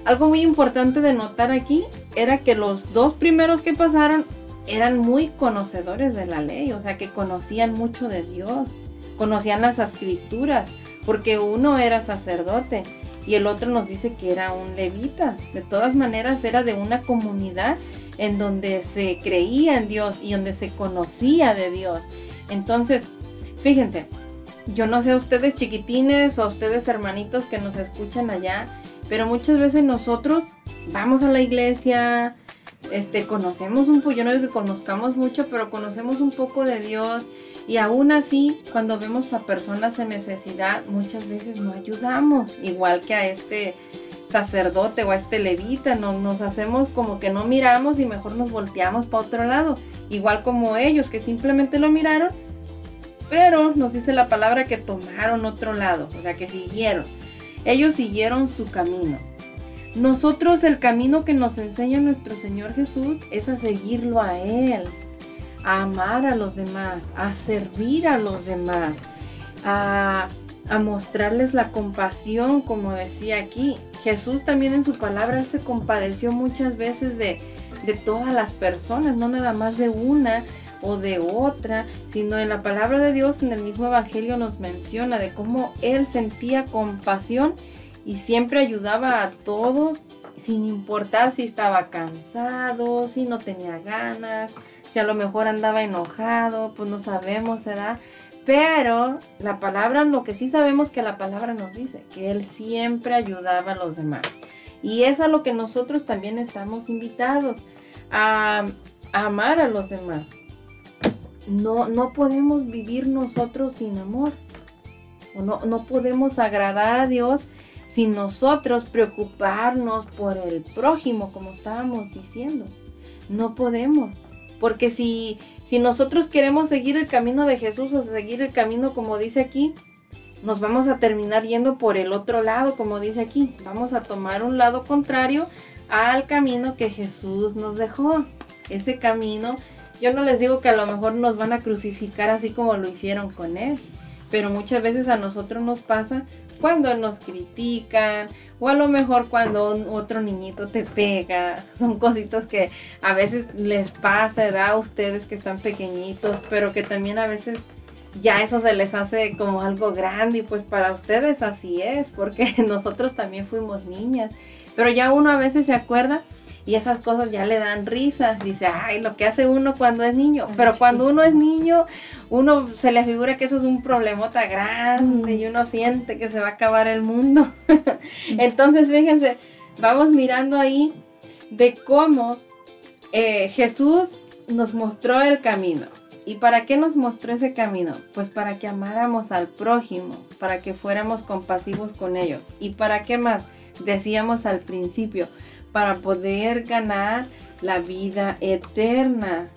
Algo muy importante de notar aquí era que los dos primeros que pasaron eran muy conocedores de la ley, o sea que conocían mucho de Dios, conocían las escrituras, porque uno era sacerdote y el otro nos dice que era un levita. De todas maneras era de una comunidad en donde se creía en Dios y donde se conocía de Dios. Entonces, fíjense, yo no sé a ustedes chiquitines o a ustedes hermanitos que nos escuchan allá, pero muchas veces nosotros vamos a la iglesia, este, conocemos un poco, yo no digo que conozcamos mucho, pero conocemos un poco de Dios y aún así cuando vemos a personas en necesidad muchas veces no ayudamos, igual que a este sacerdote o a este levita, nos, nos hacemos como que no miramos y mejor nos volteamos para otro lado, igual como ellos que simplemente lo miraron pero nos dice la palabra que tomaron otro lado, o sea, que siguieron. Ellos siguieron su camino. Nosotros el camino que nos enseña nuestro Señor Jesús es a seguirlo a Él, a amar a los demás, a servir a los demás, a, mostrarles la compasión, como decía aquí. Jesús también en su palabra, se compadeció muchas veces de, de todas las personas, no nada más de una o de otra, sino en la palabra de Dios, en el mismo Evangelio nos menciona de cómo Él sentía compasión y siempre ayudaba a todos sin importar si estaba cansado, si no tenía ganas, si a lo mejor andaba enojado, pues no sabemos, ¿verdad? Pero la palabra, lo que sí sabemos que la palabra nos dice, que Él siempre ayudaba a los demás. Y es a lo que nosotros también estamos invitados, a, a amar a los demás. No, no podemos vivir nosotros sin amor. O no, no podemos agradar a Dios sin nosotros preocuparnos por el prójimo, como estábamos diciendo. No podemos. Porque si, si nosotros queremos seguir el camino de Jesús o seguir el camino como dice aquí, nos vamos a terminar yendo por el otro lado, como dice aquí. Vamos a tomar un lado contrario al camino que Jesús nos dejó. Ese camino, yo no les digo que a lo mejor nos van a crucificar así como lo hicieron con Él, pero muchas veces a nosotros nos pasa cuando nos critican o a lo mejor cuando otro niñito te pega. Son cositas que a veces les pasa, ¿verdad? A ustedes que están pequeñitos, pero que también a veces ya eso se les hace como algo grande y pues para ustedes así es, porque nosotros también fuimos niñas. Pero ya uno a veces se acuerda y esas cosas ya le dan risa. Dice, ay, lo que hace uno cuando es niño. Pero cuando uno es niño, uno se le figura que eso es un problemota grande y uno siente que se va a acabar el mundo. Entonces, fíjense, vamos mirando ahí de cómo eh, Jesús nos mostró el camino. ¿Y para qué nos mostró ese camino? Pues para que amáramos al prójimo, para que fuéramos compasivos con ellos. ¿Y para qué más? Decíamos al principio, para poder ganar la vida eterna.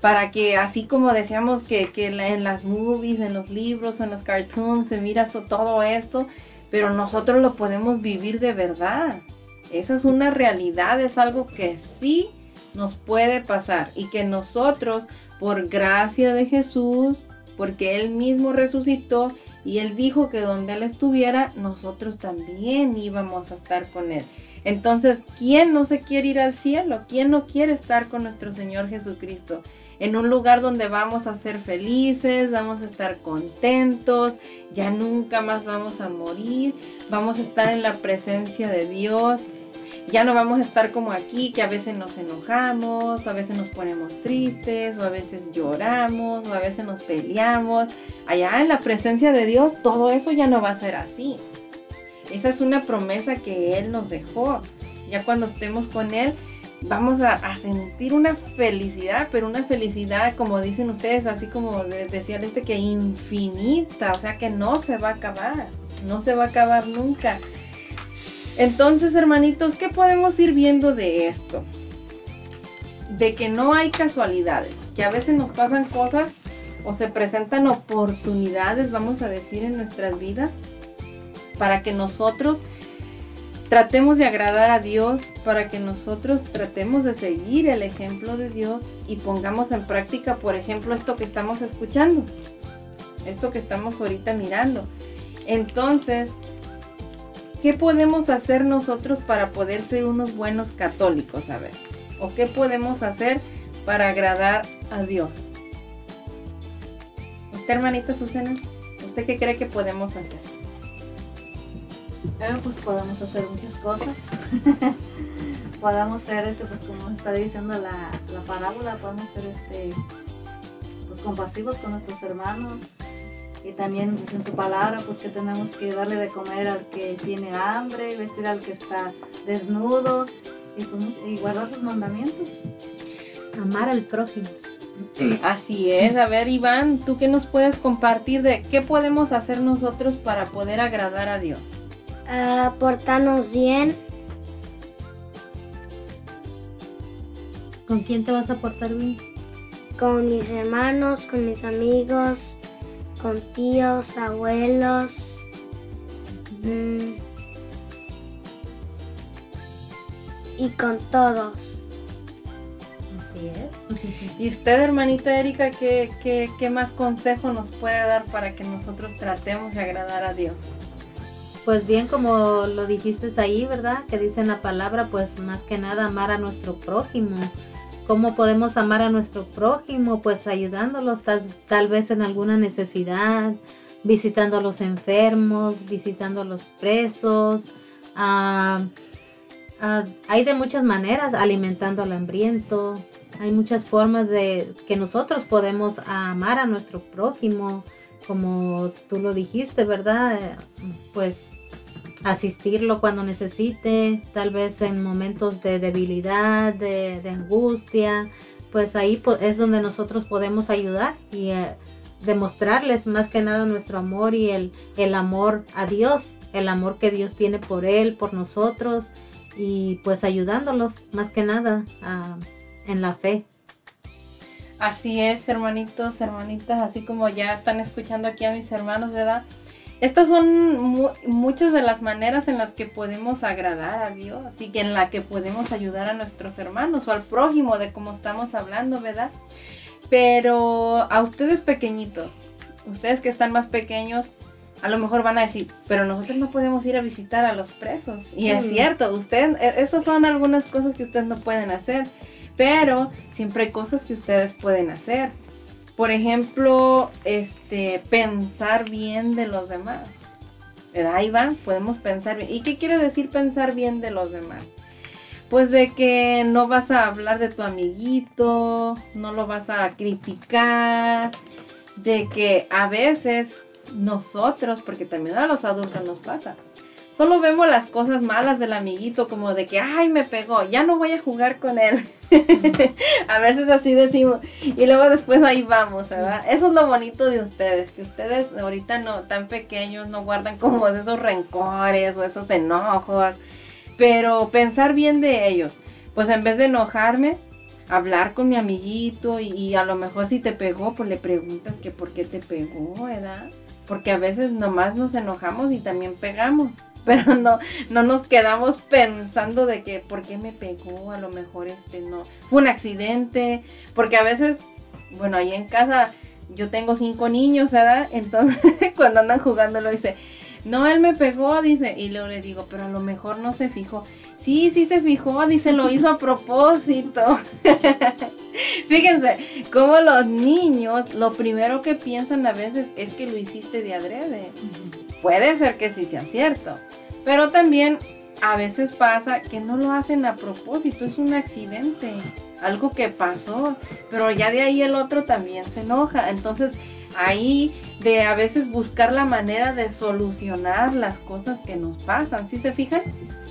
Para que así como decíamos que, que en las movies, en los libros en los cartoons se mira todo esto, pero nosotros lo podemos vivir de verdad. Esa es una realidad, es algo que sí nos puede pasar y que nosotros, por gracia de Jesús, porque Él mismo resucitó y Él dijo que donde Él estuviera, nosotros también íbamos a estar con Él. Entonces, ¿quién no se quiere ir al cielo? ¿Quién no quiere estar con nuestro Señor Jesucristo? En un lugar donde vamos a ser felices, vamos a estar contentos, ya nunca más vamos a morir, vamos a estar en la presencia de Dios, ya no vamos a estar como aquí, que a veces nos enojamos, a veces nos ponemos tristes, o a veces lloramos, o a veces nos peleamos. Allá en la presencia de Dios, todo eso ya no va a ser así. Esa es una promesa que Él nos dejó. Ya cuando estemos con Él, vamos a, sentir una felicidad, pero una felicidad, como dicen ustedes, así como decía este, que infinita, o sea que no se va a acabar, no se va a acabar nunca. Entonces, hermanitos, ¿qué podemos ir viendo de esto? De que no hay casualidades, que a veces nos pasan cosas o se presentan oportunidades, vamos a decir, en nuestras vidas para que nosotros tratemos de agradar a Dios, para que nosotros tratemos de seguir el ejemplo de Dios y pongamos en práctica, por ejemplo, esto que estamos escuchando, esto que estamos ahorita mirando. Entonces, ¿qué podemos hacer nosotros para poder ser unos buenos católicos? A ver, ¿o qué podemos hacer para agradar a Dios? ¿Usted, hermanita Susana? ¿Usted qué cree que podemos hacer? Eh, pues podemos hacer muchas cosas. podemos ser, este, pues como está diciendo la, la parábola, podemos ser este, pues, compasivos con nuestros hermanos. Y también dice en su palabra, pues que tenemos que darle de comer al que tiene hambre, vestir al que está desnudo y, pues, y guardar sus mandamientos. Amar al prójimo. Así es. A ver, Iván, ¿tú qué nos puedes compartir de qué podemos hacer nosotros para poder agradar a Dios? Uh, portarnos bien. ¿Con quién te vas a portar bien? Con mis hermanos, con mis amigos. con tíos, abuelos. mm, y con todos. Así es. ¿Y usted, hermanita Erika, qué, qué, qué más consejo nos puede dar para que nosotros tratemos de agradar a Dios? Pues bien, como lo dijiste ahí, ¿verdad? Que dice en la palabra, pues más que nada amar a nuestro prójimo. ¿Cómo podemos amar a nuestro prójimo? Pues ayudándolos tal, tal vez en alguna necesidad, visitando a los enfermos, visitando a los presos. hay de muchas maneras, alimentando al hambriento. Hay muchas formas de que nosotros podemos amar a nuestro prójimo, como tú lo dijiste, ¿verdad? Pues asistirlo cuando necesite, tal vez en momentos de debilidad, de, de angustia, pues ahí es donde nosotros podemos ayudar y eh, demostrarles más que nada nuestro amor y el, el amor a Dios, el amor que Dios tiene por Él, por nosotros y pues ayudándolos más que nada ah, en la fe. Así es, hermanitos, hermanitas, así como ya están escuchando aquí a mis hermanos, ¿verdad? Estas son mu- muchas de las maneras en las que podemos agradar a Dios y que en la que podemos ayudar a nuestros hermanos o al prójimo de como estamos hablando, ¿verdad? Pero a ustedes pequeñitos, ustedes que están más pequeños, a lo mejor van a decir, pero nosotros no podemos ir a visitar a los presos. Y es Mm. cierto, ustedes, esas son algunas cosas que ustedes no pueden hacer, pero siempre hay cosas que ustedes pueden hacer. Por ejemplo, este, pensar bien de los demás. ¿Verdad, Ahí van, podemos pensar bien. ¿Y qué quiere decir pensar bien de los demás? Pues de que no vas a hablar de tu amiguito, no lo vas a criticar, de que a veces nosotros, porque también a los adultos nos pasa, solo vemos las cosas malas del amiguito, como de que, ay, me pegó, ya no voy a jugar con él. a veces así decimos, y luego después ahí vamos, ¿verdad? Eso es lo bonito de ustedes, que ustedes ahorita no, tan pequeños, no guardan como esos rencores o esos enojos, pero pensar bien de ellos, pues en vez de enojarme, hablar con mi amiguito y, a lo mejor si te pegó, pues le preguntas que por qué te pegó, ¿verdad? Porque a veces nomás nos enojamos y también pegamos, pero no, no nos quedamos pensando de que por qué me pegó, a lo mejor este no, fue un accidente, porque a veces, bueno, ahí en casa yo tengo cinco niños, ¿verdad? Entonces cuando andan jugando lo dice, no, él me pegó, dice, y luego le digo, pero a lo mejor no se fijó. Sí, sí se fijó, dice, lo hizo a propósito. Fíjense, como los niños, lo primero que piensan a veces es que lo hiciste de adrede. Puede ser que sí sea cierto, pero también a veces pasa que no lo hacen a propósito, es un accidente, algo que pasó, pero ya de ahí el otro también se enoja. Entonces, ahí de a veces buscar la manera de solucionar las cosas que nos pasan, ¿sí se fijan?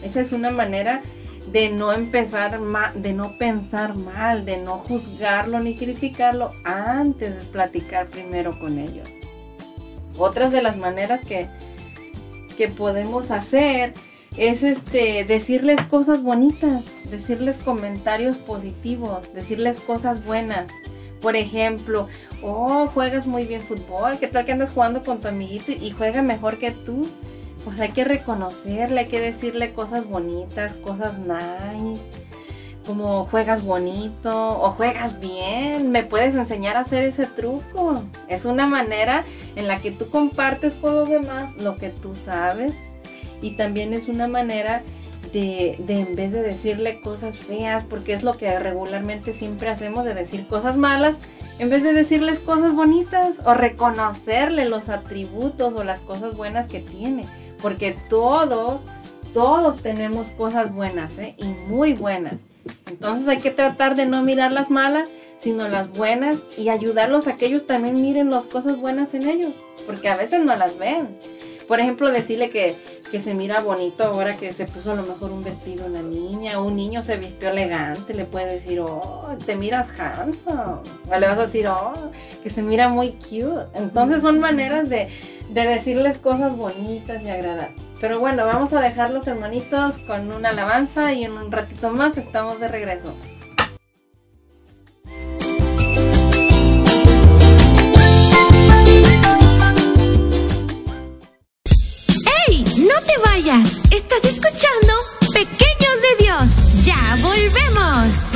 Esa es una manera de no empezar ma- de no pensar mal, de no juzgarlo ni criticarlo antes de platicar primero con ellos. Otras de las maneras que, que podemos hacer es este decirles cosas bonitas, decirles comentarios positivos, decirles cosas buenas. Por ejemplo, oh, juegas muy bien fútbol, ¿qué tal que andas jugando con tu amiguito y juega mejor que tú? Pues hay que reconocerle, hay que decirle cosas bonitas, cosas nice, como juegas bonito o juegas bien, me puedes enseñar a hacer ese truco. Es una manera en la que tú compartes con los demás lo que tú sabes y también es una manera de, de en vez de decirle cosas feas, porque es lo que regularmente siempre hacemos, de decir cosas malas, en vez de decirles cosas bonitas o reconocerle los atributos o las cosas buenas que tiene, porque todos, todos tenemos cosas buenas, ¿eh? Y muy buenas. Entonces hay que tratar de no mirar las malas, sino las buenas y ayudarlos a que ellos también miren las cosas buenas en ellos, porque a veces no las ven. Por ejemplo, decirle que, que se mira bonito ahora que se puso a lo mejor un vestido una niña, un niño se vistió elegante, le puede decir, oh, te miras handsome. O le vas a decir, oh, que se mira muy cute. Entonces son maneras de, de decirles cosas bonitas y agradables. Pero bueno, vamos a dejarlos hermanitos con una alabanza y en un ratito más estamos de regreso. Vayas! Estás escuchando Pequeños de Dios. ¡Ya volvemos!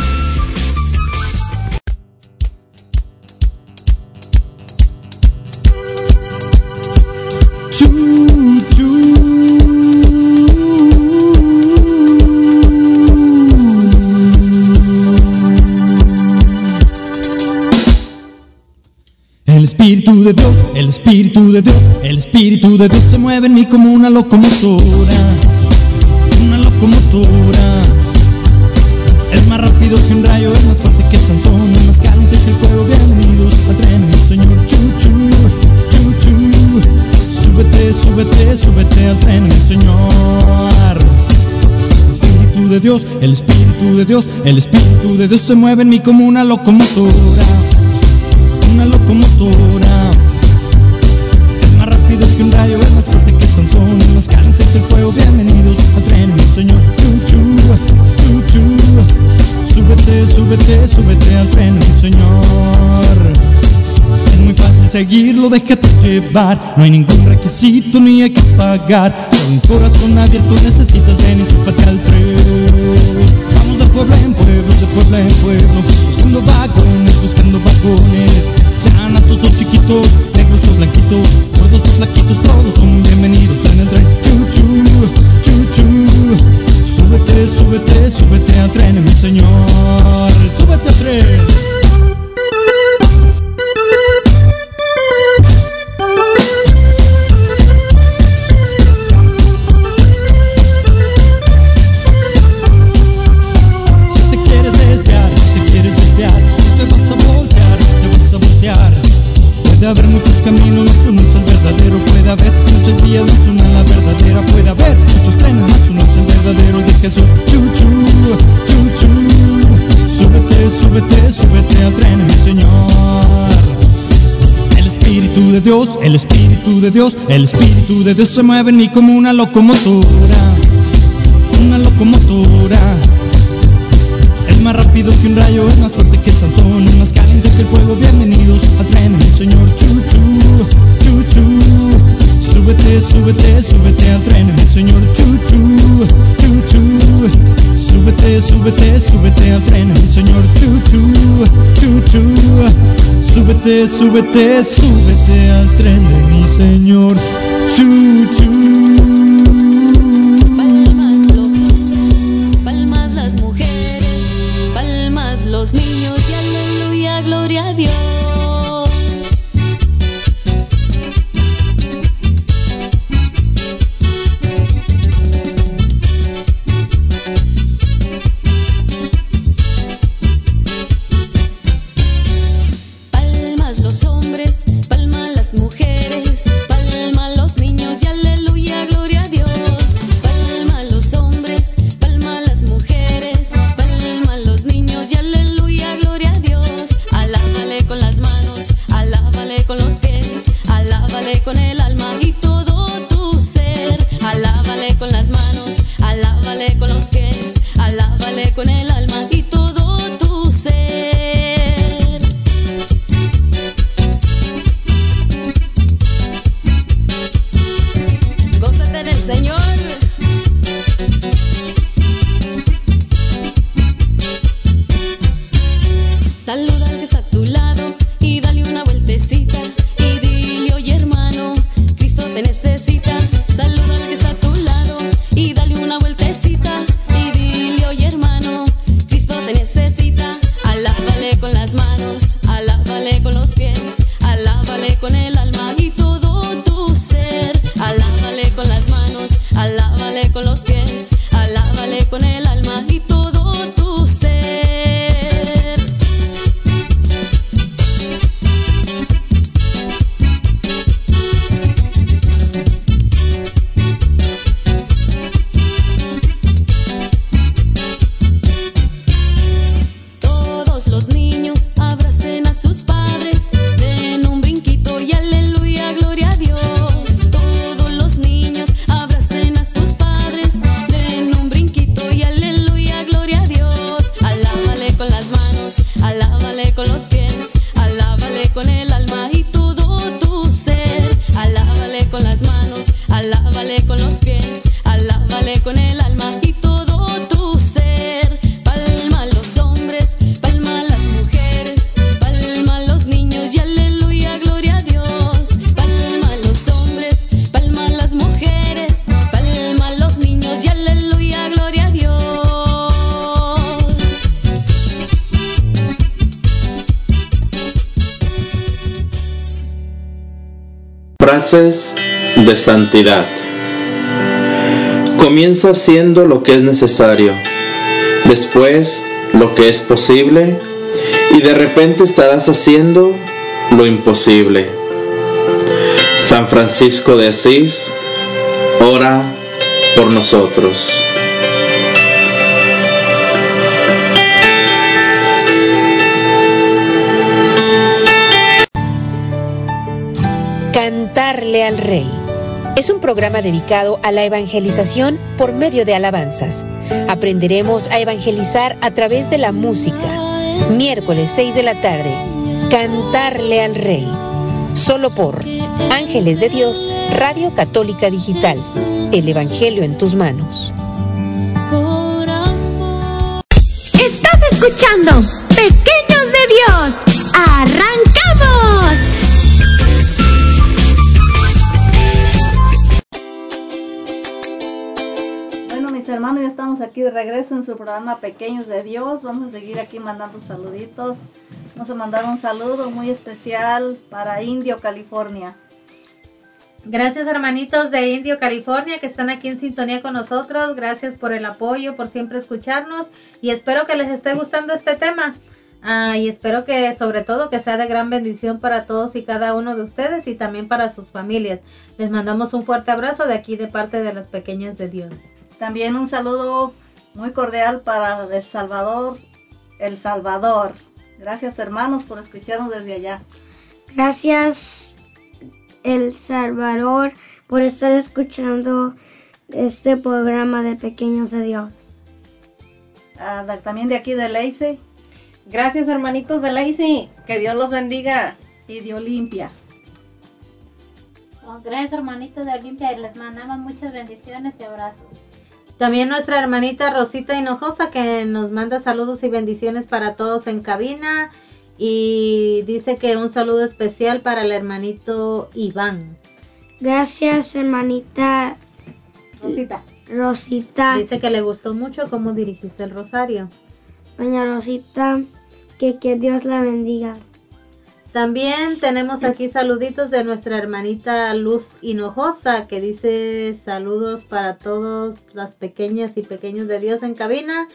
Espíritu de Dios, el Espíritu de Dios, el Espíritu de Dios se mueve en mí como una locomotora, una locomotora. Es más rápido que un rayo, es más fuerte que Sansón, es más caliente que el fuego. Bienvenidos al tren, mi Señor. Chu, chu, chu, chu. Súbete, súbete, súbete al tren, mi Señor. El Espíritu de Dios, el Espíritu de Dios, el Espíritu de Dios se mueve en mí como una locomotora una locomotora. Que un rayo, es más fuerte que Sansón, más caliente que el fuego. Bienvenidos al tren, mi señor. Chu, chu, chu, chu. Súbete, súbete, súbete al tren, mi señor. Es muy fácil seguirlo, déjate llevar. No hay ningún requisito ni hay que pagar. Solo un corazón abierto necesitas, ven, enchúfate al tren. Vamos de pueblo en pueblo, de pueblo en pueblo. Buscando vagones, buscando vagones. Altos o chiquitos, negros o blanquitos. Gordos o flaquitos, todos son bienvenidos en el tren. Chu, chu, chu, chu. Súbete, súbete, súbete al tren, mi señor. El Espíritu de Dios se mueve en mí como una locomotora. Una locomotora. Es más rápido que un rayo, es más fuerte que Sansón, más caliente que el fuego. Bienvenidos al tren, mi señor. Chu, chu, chu, chu. Súbete, súbete, súbete al tren, mi señor. Chu, chu, chu, chu. Súbete, súbete, súbete al tren, mi señor. Chu, chu, chu, chu. Súbete, súbete, súbete al tren de mi señor. Chu, chu. Comienza haciendo lo que es necesario, después lo que es posible y de repente estarás haciendo lo imposible. San Francisco de Asís, ora por nosotros. Cantarle al Rey. Es un programa dedicado a la evangelización por medio de alabanzas. Aprenderemos a evangelizar a través de la música. Miércoles 6 de la tarde. Cantarle al Rey. Solo por Ángeles de Dios, Radio Católica Digital. El Evangelio en tus manos. Estás escuchando Pequeños de Dios. ¡Arrancamos! Aquí de regreso en su programa Pequeños de Dios. Vamos a seguir aquí mandando saluditos. Vamos a mandar un saludo muy especial para Indio, California. Gracias hermanitos de Indio, California, que están aquí en sintonía con nosotros. Gracias por el apoyo, por siempre escucharnos y espero que les esté gustando este tema. Ah, y espero que sobre todo que sea de gran bendición para todos y cada uno de ustedes y también para sus familias. Les mandamos un fuerte abrazo de aquí de parte de las pequeñas de Dios. También un saludo muy cordial para El Salvador, El Salvador. Gracias hermanos por escucharnos desde allá. Gracias, El Salvador, por estar escuchando este programa de Pequeños de Dios. Ah, también de aquí de Lacey Gracias, hermanitos de Lacey. Que Dios los bendiga. y de Olimpia. Oh, gracias hermanitos de Olimpia y les mandamos muchas bendiciones y abrazos. También nuestra hermanita Rosita Hinojosa que nos manda saludos y bendiciones para todos en cabina y dice que un saludo especial para el hermanito Iván. Gracias, hermanita Rosita. Rosita. Dice que le gustó mucho cómo dirigiste el rosario. Doña Rosita, que, que Dios la bendiga. También tenemos aquí saluditos de nuestra hermanita Luz Hinojosa que dice saludos para todos las pequeñas y pequeños de Dios en cabina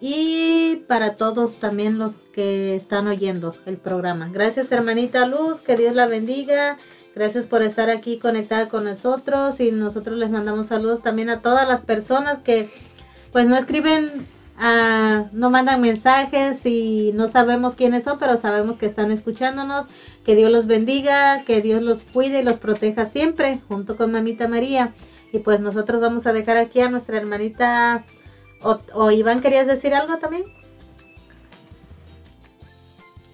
y para todos también los que están oyendo el programa. Gracias hermanita Luz, que Dios la bendiga. Gracias por estar aquí conectada con nosotros y nosotros les mandamos saludos también a todas las personas que pues no escriben, ah, no mandan mensajes y no sabemos quiénes son, pero sabemos que están escuchándonos. Que Dios los bendiga, que Dios los cuide y los proteja siempre, junto con Mamita María. Y pues nosotros vamos a dejar aquí a nuestra hermanita. O, o Iván, ¿querías decir algo también?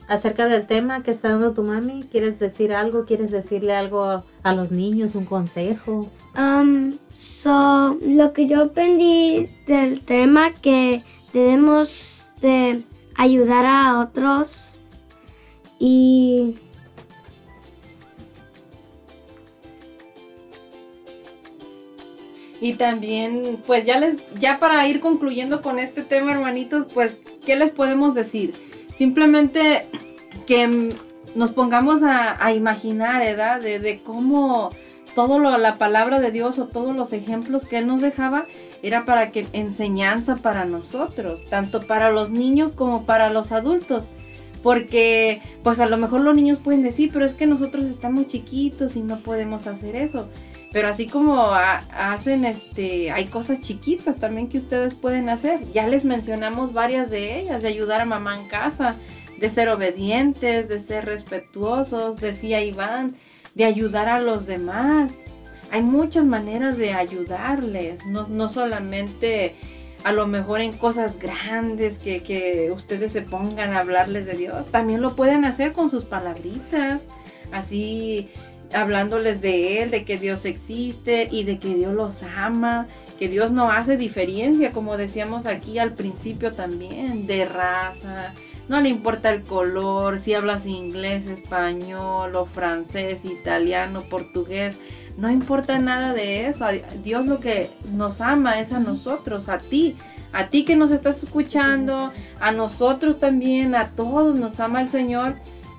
Acerca del tema que está dando tu mami, ¿quieres decir algo? ¿Quieres decirle algo a, los niños, un consejo? Um, so, lo que yo aprendí del tema que debemos de ayudar a otros y Y también, pues ya les, ya para ir concluyendo con este tema, hermanitos, pues, ¿qué les podemos decir? Simplemente que nos pongamos a, imaginar, ¿verdad? De, de cómo todo lo, la palabra de Dios o todos los ejemplos que Él nos dejaba era para que enseñanza para nosotros, tanto para los niños como para los adultos. Porque, pues a lo mejor los niños pueden decir, pero es que nosotros estamos chiquitos y no podemos hacer eso. Pero así como ha- hacen, este, hay cosas chiquitas también que ustedes pueden hacer. Ya les mencionamos varias de ellas, de ayudar a mamá en casa, de ser obedientes, de ser respetuosos, decía Iván, de ayudar a los demás. Hay muchas maneras de ayudarles, no, no solamente a lo mejor en cosas grandes que, que ustedes se pongan a hablarles de Dios, también lo pueden hacer con sus palabritas, así hablándoles de Él, de que Dios existe y de que Dios los ama, que Dios no hace diferencia, como decíamos aquí al principio también, de raza, no le importa el color, si hablas inglés, español o francés, italiano, portugués, no importa nada de eso. Dios lo que nos ama es a nosotros, a ti, a ti que nos estás escuchando, a nosotros también, a todos nos ama el Señor.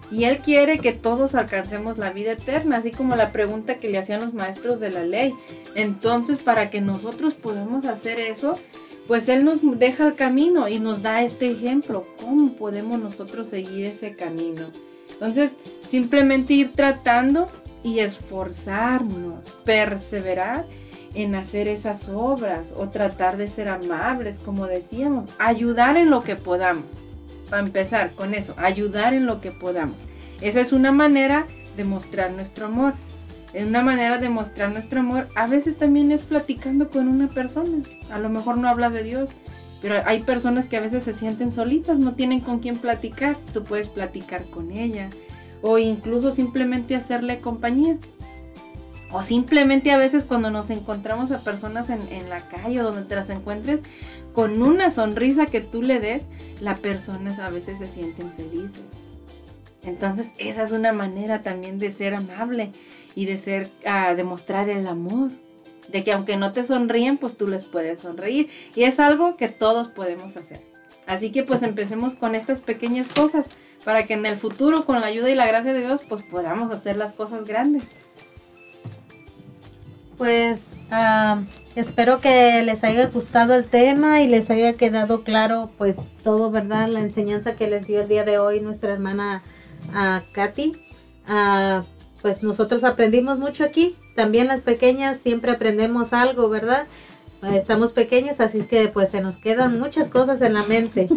Y Él quiere que todos alcancemos la vida eterna, así como la pregunta que le hacían los maestros de la ley. Entonces, para que nosotros podamos hacer eso, pues Él nos deja el camino y nos da este ejemplo. ¿Cómo podemos nosotros seguir ese camino? Entonces, simplemente ir tratando y esforzarnos, perseverar en hacer esas obras o tratar de ser amables, como decíamos, ayudar en lo que podamos. Para empezar con eso, ayudar en lo que podamos. Esa es una manera de mostrar nuestro amor. Una manera de mostrar nuestro amor a veces también es platicando con una persona. A lo mejor no habla de Dios, pero hay personas que a veces se sienten solitas, no tienen con quién platicar. Tú puedes platicar con ella o incluso simplemente hacerle compañía. O simplemente a veces cuando nos encontramos a personas en, en, la calle o donde te las encuentres, con una sonrisa que tú le des, las personas a veces se sienten felices. Entonces esa es una manera también de ser amable y de ser, a demostrar el amor. De que aunque no te sonríen, pues tú les puedes sonreír. Y es algo que todos podemos hacer. Así que pues empecemos con estas pequeñas cosas para que en el futuro, con la ayuda y la gracia de Dios, pues podamos hacer las cosas grandes. Pues uh, espero que les haya gustado el tema y les haya quedado claro pues todo, ¿verdad? La enseñanza que les dio el día de hoy nuestra hermana uh, Katy. Uh, pues nosotros aprendimos mucho aquí. También las pequeñas siempre aprendemos algo, ¿verdad? Estamos pequeñas, así que pues se nos quedan muchas cosas en la mente.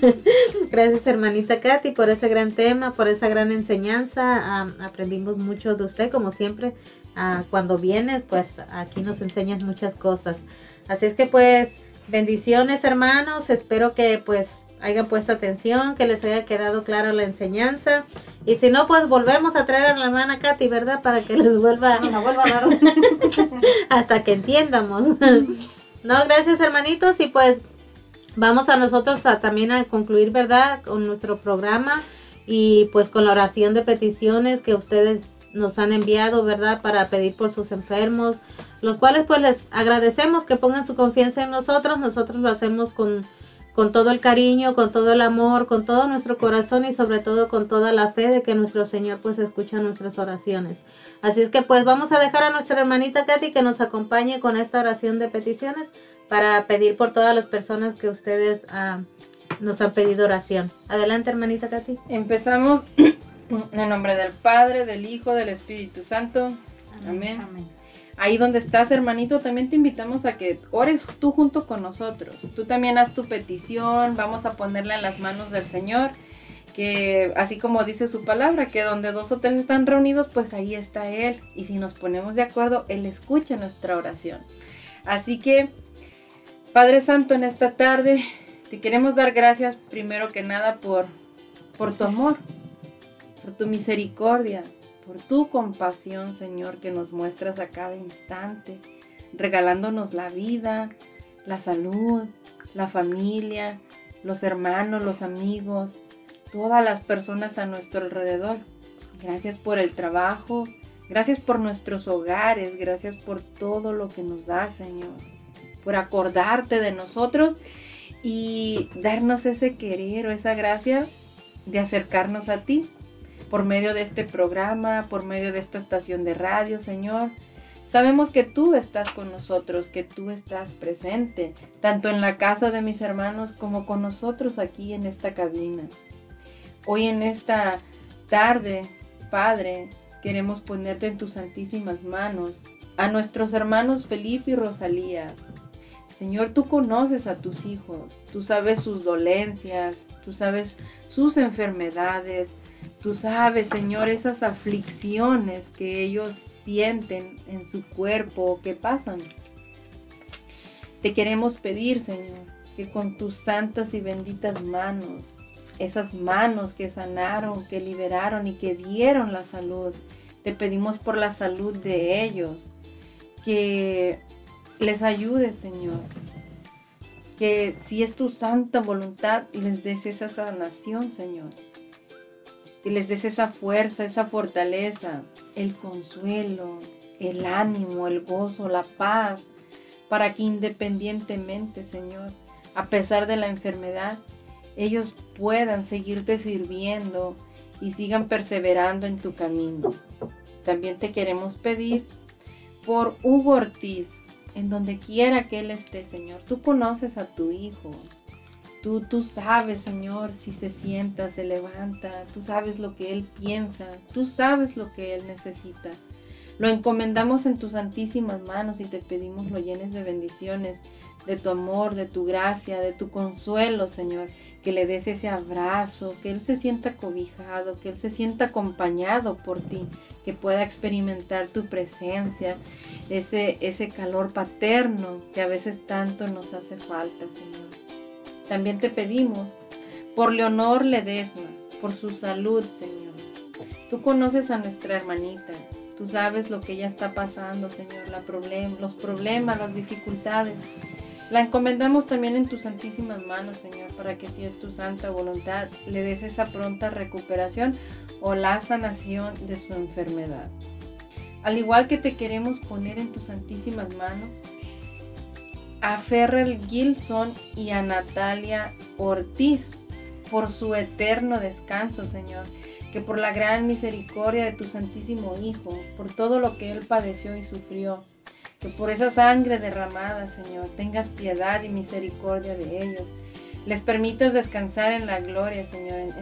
Gracias hermanita Katy por ese gran tema, por esa gran enseñanza. aprendimos mucho de usted, como siempre. cuando vienes, pues aquí nos enseñas muchas cosas. Así es que pues bendiciones hermanos. Espero que pues hayan puesto atención, que les haya quedado claro la enseñanza. Y si no, pues volvemos a traer a la hermana Katy, ¿verdad? Para que les vuelva, vuelva a dar. hasta que entiendamos. no, gracias hermanitos. Y pues vamos a nosotros a, también a concluir, ¿verdad? Con nuestro programa y pues con la oración de peticiones que ustedes nos han enviado, ¿verdad? Para pedir por sus enfermos, los cuales pues les agradecemos que pongan su confianza en nosotros. Nosotros lo hacemos con con todo el cariño, con todo el amor, con todo nuestro corazón y sobre todo con toda la fe de que nuestro Señor pues escucha nuestras oraciones. Así es que pues vamos a dejar a nuestra hermanita Katy que nos acompañe con esta oración de peticiones para pedir por todas las personas que ustedes ah, nos han pedido oración. Adelante hermanita Katy. Empezamos en nombre del Padre, del Hijo, del Espíritu Santo. Amén. Amén. Ahí donde estás, hermanito, también te invitamos a que ores tú junto con nosotros. Tú también haz tu petición, vamos a ponerla en las manos del Señor, que así como dice su palabra, que donde dos o tres están reunidos, pues ahí está Él. Y si nos ponemos de acuerdo, Él escucha nuestra oración. Así que, Padre Santo, en esta tarde te queremos dar gracias primero que nada por, por tu amor, por tu misericordia, por tu compasión, Señor, que nos muestras a cada instante, regalándonos la vida, la salud, la familia, los hermanos, los amigos, todas las personas a nuestro alrededor. Gracias por el trabajo, gracias por nuestros hogares, gracias por todo lo que nos da, Señor, por acordarte de nosotros y darnos ese querer o esa gracia de acercarnos a ti por medio de este programa, por medio de esta estación de radio, Señor. Sabemos que tú estás con nosotros, que tú estás presente, tanto en la casa de mis hermanos como con nosotros aquí en esta cabina. Hoy en esta tarde, Padre, queremos ponerte en tus santísimas manos a nuestros hermanos Felipe y Rosalía. Señor, tú conoces a tus hijos, tú sabes sus dolencias, tú sabes sus enfermedades, Tú sabes, Señor, esas aflicciones que ellos sienten en su cuerpo que pasan. Te queremos pedir, Señor, que con tus santas y benditas manos, esas manos que sanaron, que liberaron y que dieron la salud, Te pedimos por la salud de ellos, que les ayudes, Señor. Que si es tu santa voluntad, les des esa sanación, Señor. Que les des esa fuerza, esa fortaleza, el consuelo, el ánimo, el gozo, la paz, para que independientemente, Señor, a pesar de la enfermedad, ellos puedan seguirte sirviendo y sigan perseverando en tu camino. También te queremos pedir por Hugo Ortiz, en donde quiera que él esté, Señor. Tú conoces a tu hijo. Tú, tú sabes, Señor, si se sienta, se levanta. Tú sabes lo que él piensa. Tú sabes lo que él necesita. Lo encomendamos en tus santísimas manos y te pedimos lo llenes de bendiciones, de tu amor, de tu gracia, de tu consuelo, Señor. Que le des ese abrazo, que él se sienta cobijado, que él se sienta acompañado por ti, que pueda experimentar tu presencia, ese, ese calor paterno que a veces tanto nos hace falta, Señor. También te pedimos por Leonor Ledesma, por su salud, Señor. Tú conoces a nuestra hermanita, tú sabes lo que ella está pasando, Señor, la problem los problemas, las dificultades. La encomendamos también en tus santísimas manos, Señor, para que si es tu santa voluntad, le des esa pronta recuperación o la sanación de su enfermedad. Al igual que te queremos poner en tus santísimas manos, a Ferrell Gilson y a Natalia Ortiz por su eterno descanso, Señor, que por la gran misericordia de tu Santísimo Hijo, por todo lo que Él padeció y sufrió, que por esa sangre derramada, Señor, tengas piedad y misericordia de ellos, les permitas descansar en la gloria, Señor,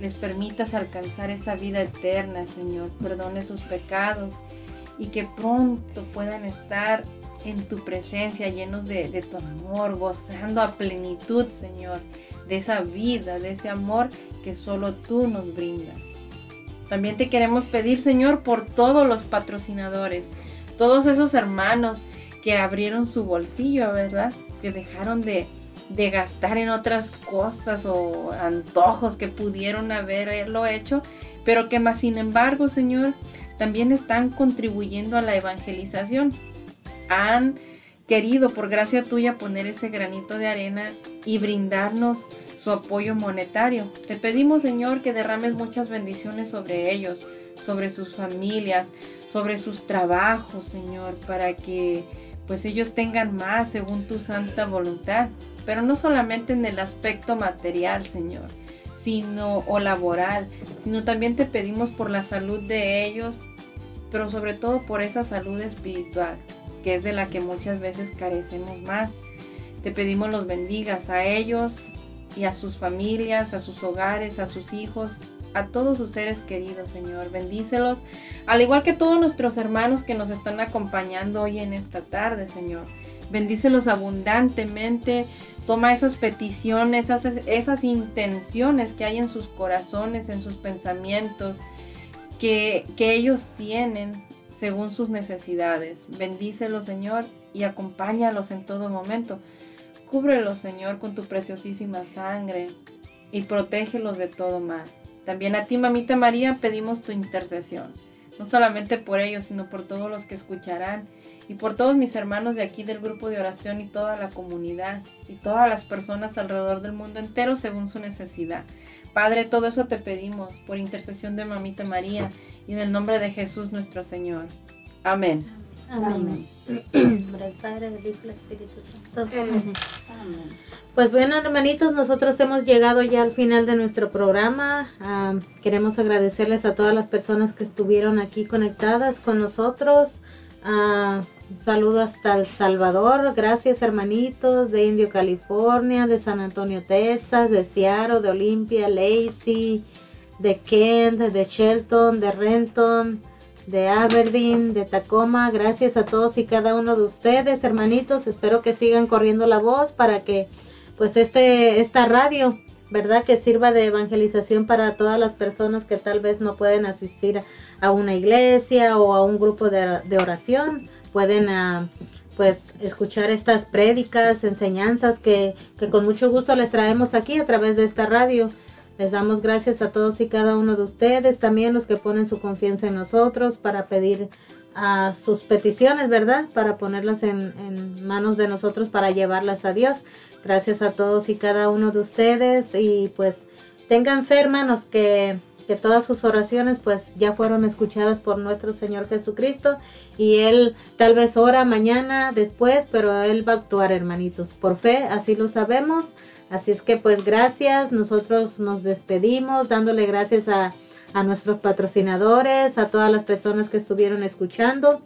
les permitas alcanzar esa vida eterna, Señor, perdone sus pecados y que pronto puedan estar en tu presencia, llenos de, tu amor, gozando a plenitud, Señor, de esa vida, de ese amor que solo tú nos brindas. También te queremos pedir, Señor, por todos los patrocinadores, todos esos hermanos que abrieron su bolsillo, ¿verdad? Que dejaron de, de gastar en otras cosas o antojos que pudieron haberlo hecho, pero que más sin embargo, Señor, también están contribuyendo a la evangelización han querido por gracia tuya poner ese granito de arena y brindarnos su apoyo monetario. Te pedimos, Señor, que derrames muchas bendiciones sobre ellos, sobre sus familias, sobre sus trabajos, Señor, para que pues ellos tengan más según tu santa voluntad, pero no solamente en el aspecto material, Señor, sino o laboral, sino también te pedimos por la salud de ellos, pero sobre todo por esa salud espiritual que es de la que muchas veces carecemos más. Te pedimos los bendigas a ellos y a sus familias, a sus hogares, a sus hijos, a todos sus seres queridos, Señor. Bendícelos, al igual que todos nuestros hermanos que nos están acompañando hoy en esta tarde, Señor. Bendícelos abundantemente. Toma esas peticiones, esas, esas intenciones que hay en sus corazones, en sus pensamientos, que, que ellos tienen según sus necesidades. Bendícelos, Señor, y acompáñalos en todo momento. Cúbrelos, Señor, con tu preciosísima sangre y protégelos de todo mal. También a ti, mamita María, pedimos tu intercesión, no solamente por ellos, sino por todos los que escucharán y por todos mis hermanos de aquí del grupo de oración y toda la comunidad y todas las personas alrededor del mundo entero según su necesidad. Padre, todo eso te pedimos por intercesión de mamita María y en el nombre de Jesús nuestro Señor. Amén. Amén. Por el Padre, del Hijo y el Espíritu Santo. Amén. Pues bueno, hermanitos, nosotros hemos llegado ya al final de nuestro programa. Uh, queremos agradecerles a todas las personas que estuvieron aquí conectadas con nosotros. Uh, un saludo hasta El Salvador. Gracias, hermanitos de Indio, California, de San Antonio, Texas, de Seattle, de Olympia, Lacey, de Kent, de Shelton, de Renton, de Aberdeen, de Tacoma. Gracias a todos y cada uno de ustedes, hermanitos. Espero que sigan corriendo la voz para que, pues, este, esta radio, ¿verdad? Que sirva de evangelización para todas las personas que tal vez no pueden asistir a una iglesia o a un grupo de oración. Pueden, uh, pues, escuchar estas prédicas, enseñanzas que, que con mucho gusto les traemos aquí a través de esta radio. Les damos gracias a todos y cada uno de ustedes, también los que ponen su confianza en nosotros para pedir a sus peticiones, ¿verdad? Para ponerlas en, en manos de nosotros para llevarlas a Dios. Gracias a todos y cada uno de ustedes y pues tengan fe, hermanos, que que todas sus oraciones pues ya fueron escuchadas por nuestro Señor Jesucristo y Él tal vez ora mañana después, pero Él va a actuar hermanitos, por fe, así lo sabemos. Así es que pues gracias, nosotros nos despedimos dándole gracias a, a nuestros patrocinadores, a todas las personas que estuvieron escuchando.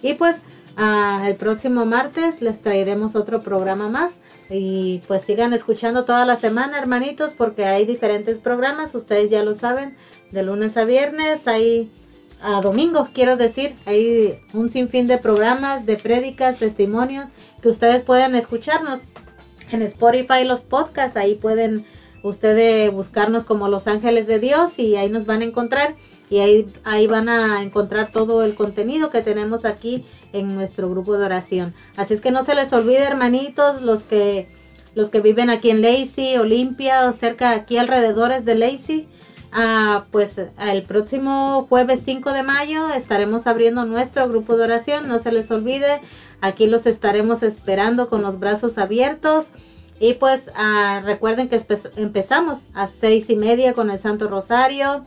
Y pues Ah, el próximo martes les traeremos otro programa más. Y pues sigan escuchando toda la semana hermanitos porque hay diferentes programas, ustedes ya lo saben, de lunes a viernes, hay a domingo, quiero decir, hay un sinfín de programas, de prédicas, testimonios que ustedes pueden escucharnos en Spotify los podcasts, ahí pueden ustedes buscarnos como Los Ángeles de Dios y ahí nos van a encontrar y ahí, ahí van a encontrar todo el contenido que tenemos aquí en nuestro grupo de oración. Así es que no se les olvide, hermanitos, los que los que viven aquí en Lacey, Olimpia o cerca aquí alrededores de Lacey, ah, pues el próximo jueves 5 de mayo estaremos abriendo nuestro grupo de oración. No se les olvide, aquí los estaremos esperando con los brazos abiertos. Y pues ah, recuerden que empezamos a seis y media con el Santo Rosario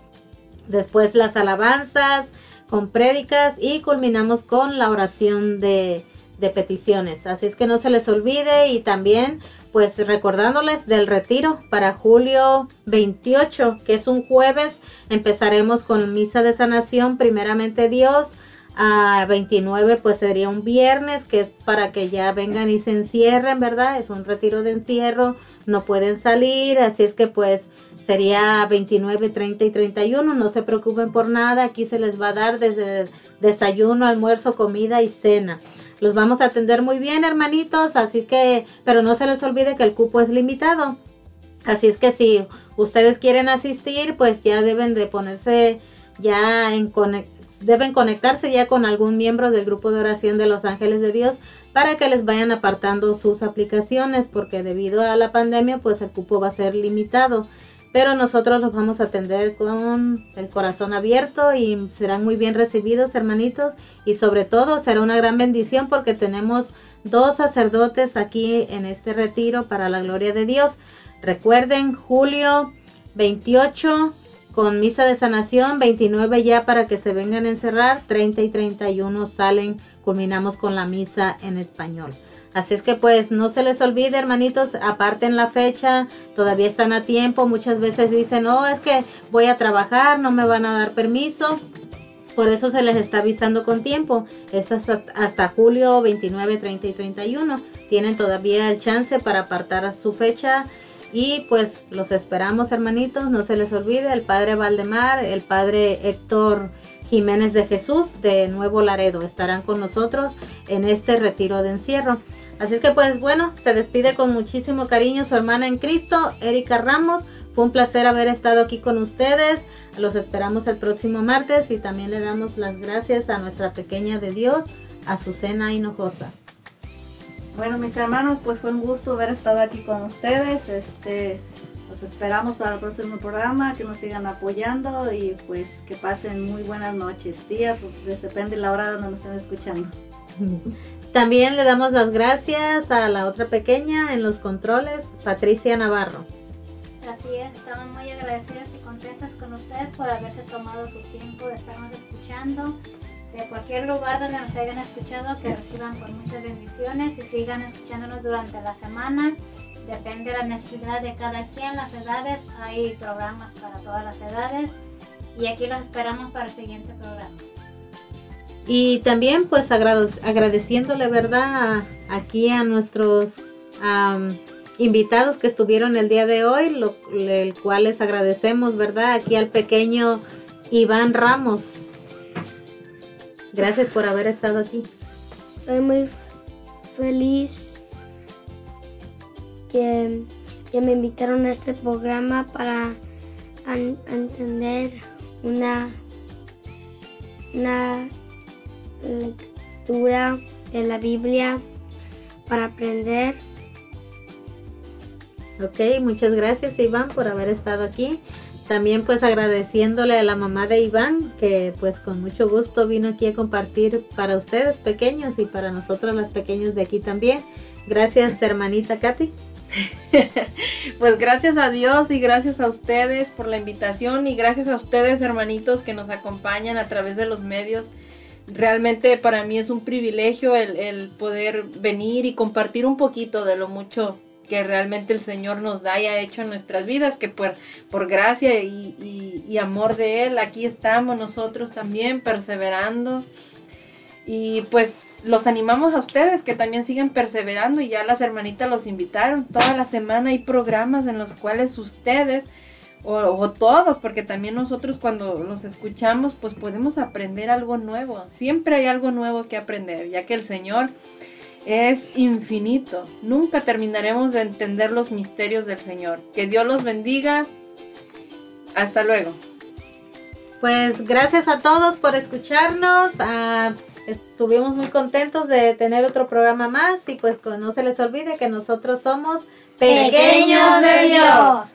después las alabanzas con prédicas y culminamos con la oración de, de peticiones. Así es que no se les olvide y también pues recordándoles del retiro para julio 28, que es un jueves, empezaremos con misa de sanación, primeramente Dios. A 29 pues sería un viernes, que es para que ya vengan y se encierren, ¿verdad? Es un retiro de encierro, no pueden salir, así es que pues sería 29, 30 y 31. No se preocupen por nada, aquí se les va a dar desde desayuno, almuerzo, comida y cena. Los vamos a atender muy bien, hermanitos, así que, pero no se les olvide que el cupo es limitado. Así es que si ustedes quieren asistir, pues ya deben de ponerse ya en deben conectarse ya con algún miembro del grupo de oración de los ángeles de Dios para que les vayan apartando sus aplicaciones porque debido a la pandemia pues el cupo va a ser limitado pero nosotros los vamos a atender con el corazón abierto y serán muy bien recibidos, hermanitos, y sobre todo será una gran bendición porque tenemos dos sacerdotes aquí en este retiro para la gloria de Dios. Recuerden, julio 28 con misa de sanación, 29 ya para que se vengan a encerrar, 30 y 31 salen, culminamos con la misa en español. Así es que pues no se les olvide, hermanitos, aparten la fecha, todavía están a tiempo. Muchas veces dicen, no, es que voy a trabajar, no me van a dar permiso. Por eso se les está avisando con tiempo. Es hasta, hasta julio 29, 30 y 31. Tienen todavía el chance para apartar su fecha. Y pues los esperamos, hermanitos. No se les olvide, el padre Valdemar, el padre Héctor Jiménez de Jesús de Nuevo Laredo estarán con nosotros en este retiro de encierro. Así es que pues bueno, se despide con muchísimo cariño su hermana en Cristo, Erika Ramos. Fue un placer haber estado aquí con ustedes. Los esperamos el próximo martes y también le damos las gracias a nuestra pequeña de Dios, Azucena Hinojosa. Bueno, mis hermanos, pues fue un gusto haber estado aquí con ustedes. Este, los esperamos para el próximo programa, que nos sigan apoyando y pues que pasen muy buenas noches, días, pues depende de la hora donde nos estén escuchando. También le damos las gracias a la otra pequeña en los controles, Patricia Navarro. Así es, estamos muy agradecidas y contentas con ustedes por haberse tomado su tiempo de estarnos escuchando. De cualquier lugar donde nos hayan escuchado, que reciban con muchas bendiciones y sigan escuchándonos durante la semana. Depende de la necesidad de cada quien, las edades, hay programas para todas las edades. Y aquí los esperamos para el siguiente programa. Y también pues agradeciéndole, ¿verdad? Aquí a nuestros invitados que estuvieron el día de hoy, lo, el cual les agradecemos, ¿verdad? Aquí al pequeño Iván Ramos. Gracias por haber estado aquí. Estoy muy feliz que, que me invitaron a este programa para entender una, una lectura de la Biblia para aprender Ok, muchas gracias Iván por haber estado aquí. También pues agradeciéndole a la mamá de Iván que pues con mucho gusto vino aquí a compartir para ustedes pequeños y para nosotros las pequeñas de aquí también. Gracias hermanita Katy. pues gracias a Dios y gracias a ustedes por la invitación y gracias a ustedes hermanitos que nos acompañan a través de los medios. Realmente para mí es un privilegio el, el poder venir y compartir un poquito de lo mucho que realmente el Señor nos da y ha hecho en nuestras vidas, que por, por gracia y, y, amor de Él, aquí estamos nosotros también perseverando. Y pues los animamos a ustedes que también siguen perseverando y ya las hermanitas los invitaron. Toda la semana hay programas en los cuales ustedes o, o, todos, porque también nosotros cuando los escuchamos pues podemos aprender algo nuevo. Siempre hay algo nuevo que aprender, ya que el Señor es infinito. Nunca terminaremos de entender los misterios del Señor. Que Dios los bendiga. Hasta luego. Pues gracias a todos por escucharnos. Ah, estuvimos muy contentos de tener otro programa más y pues no se les olvide que nosotros somos pequeños de Dios.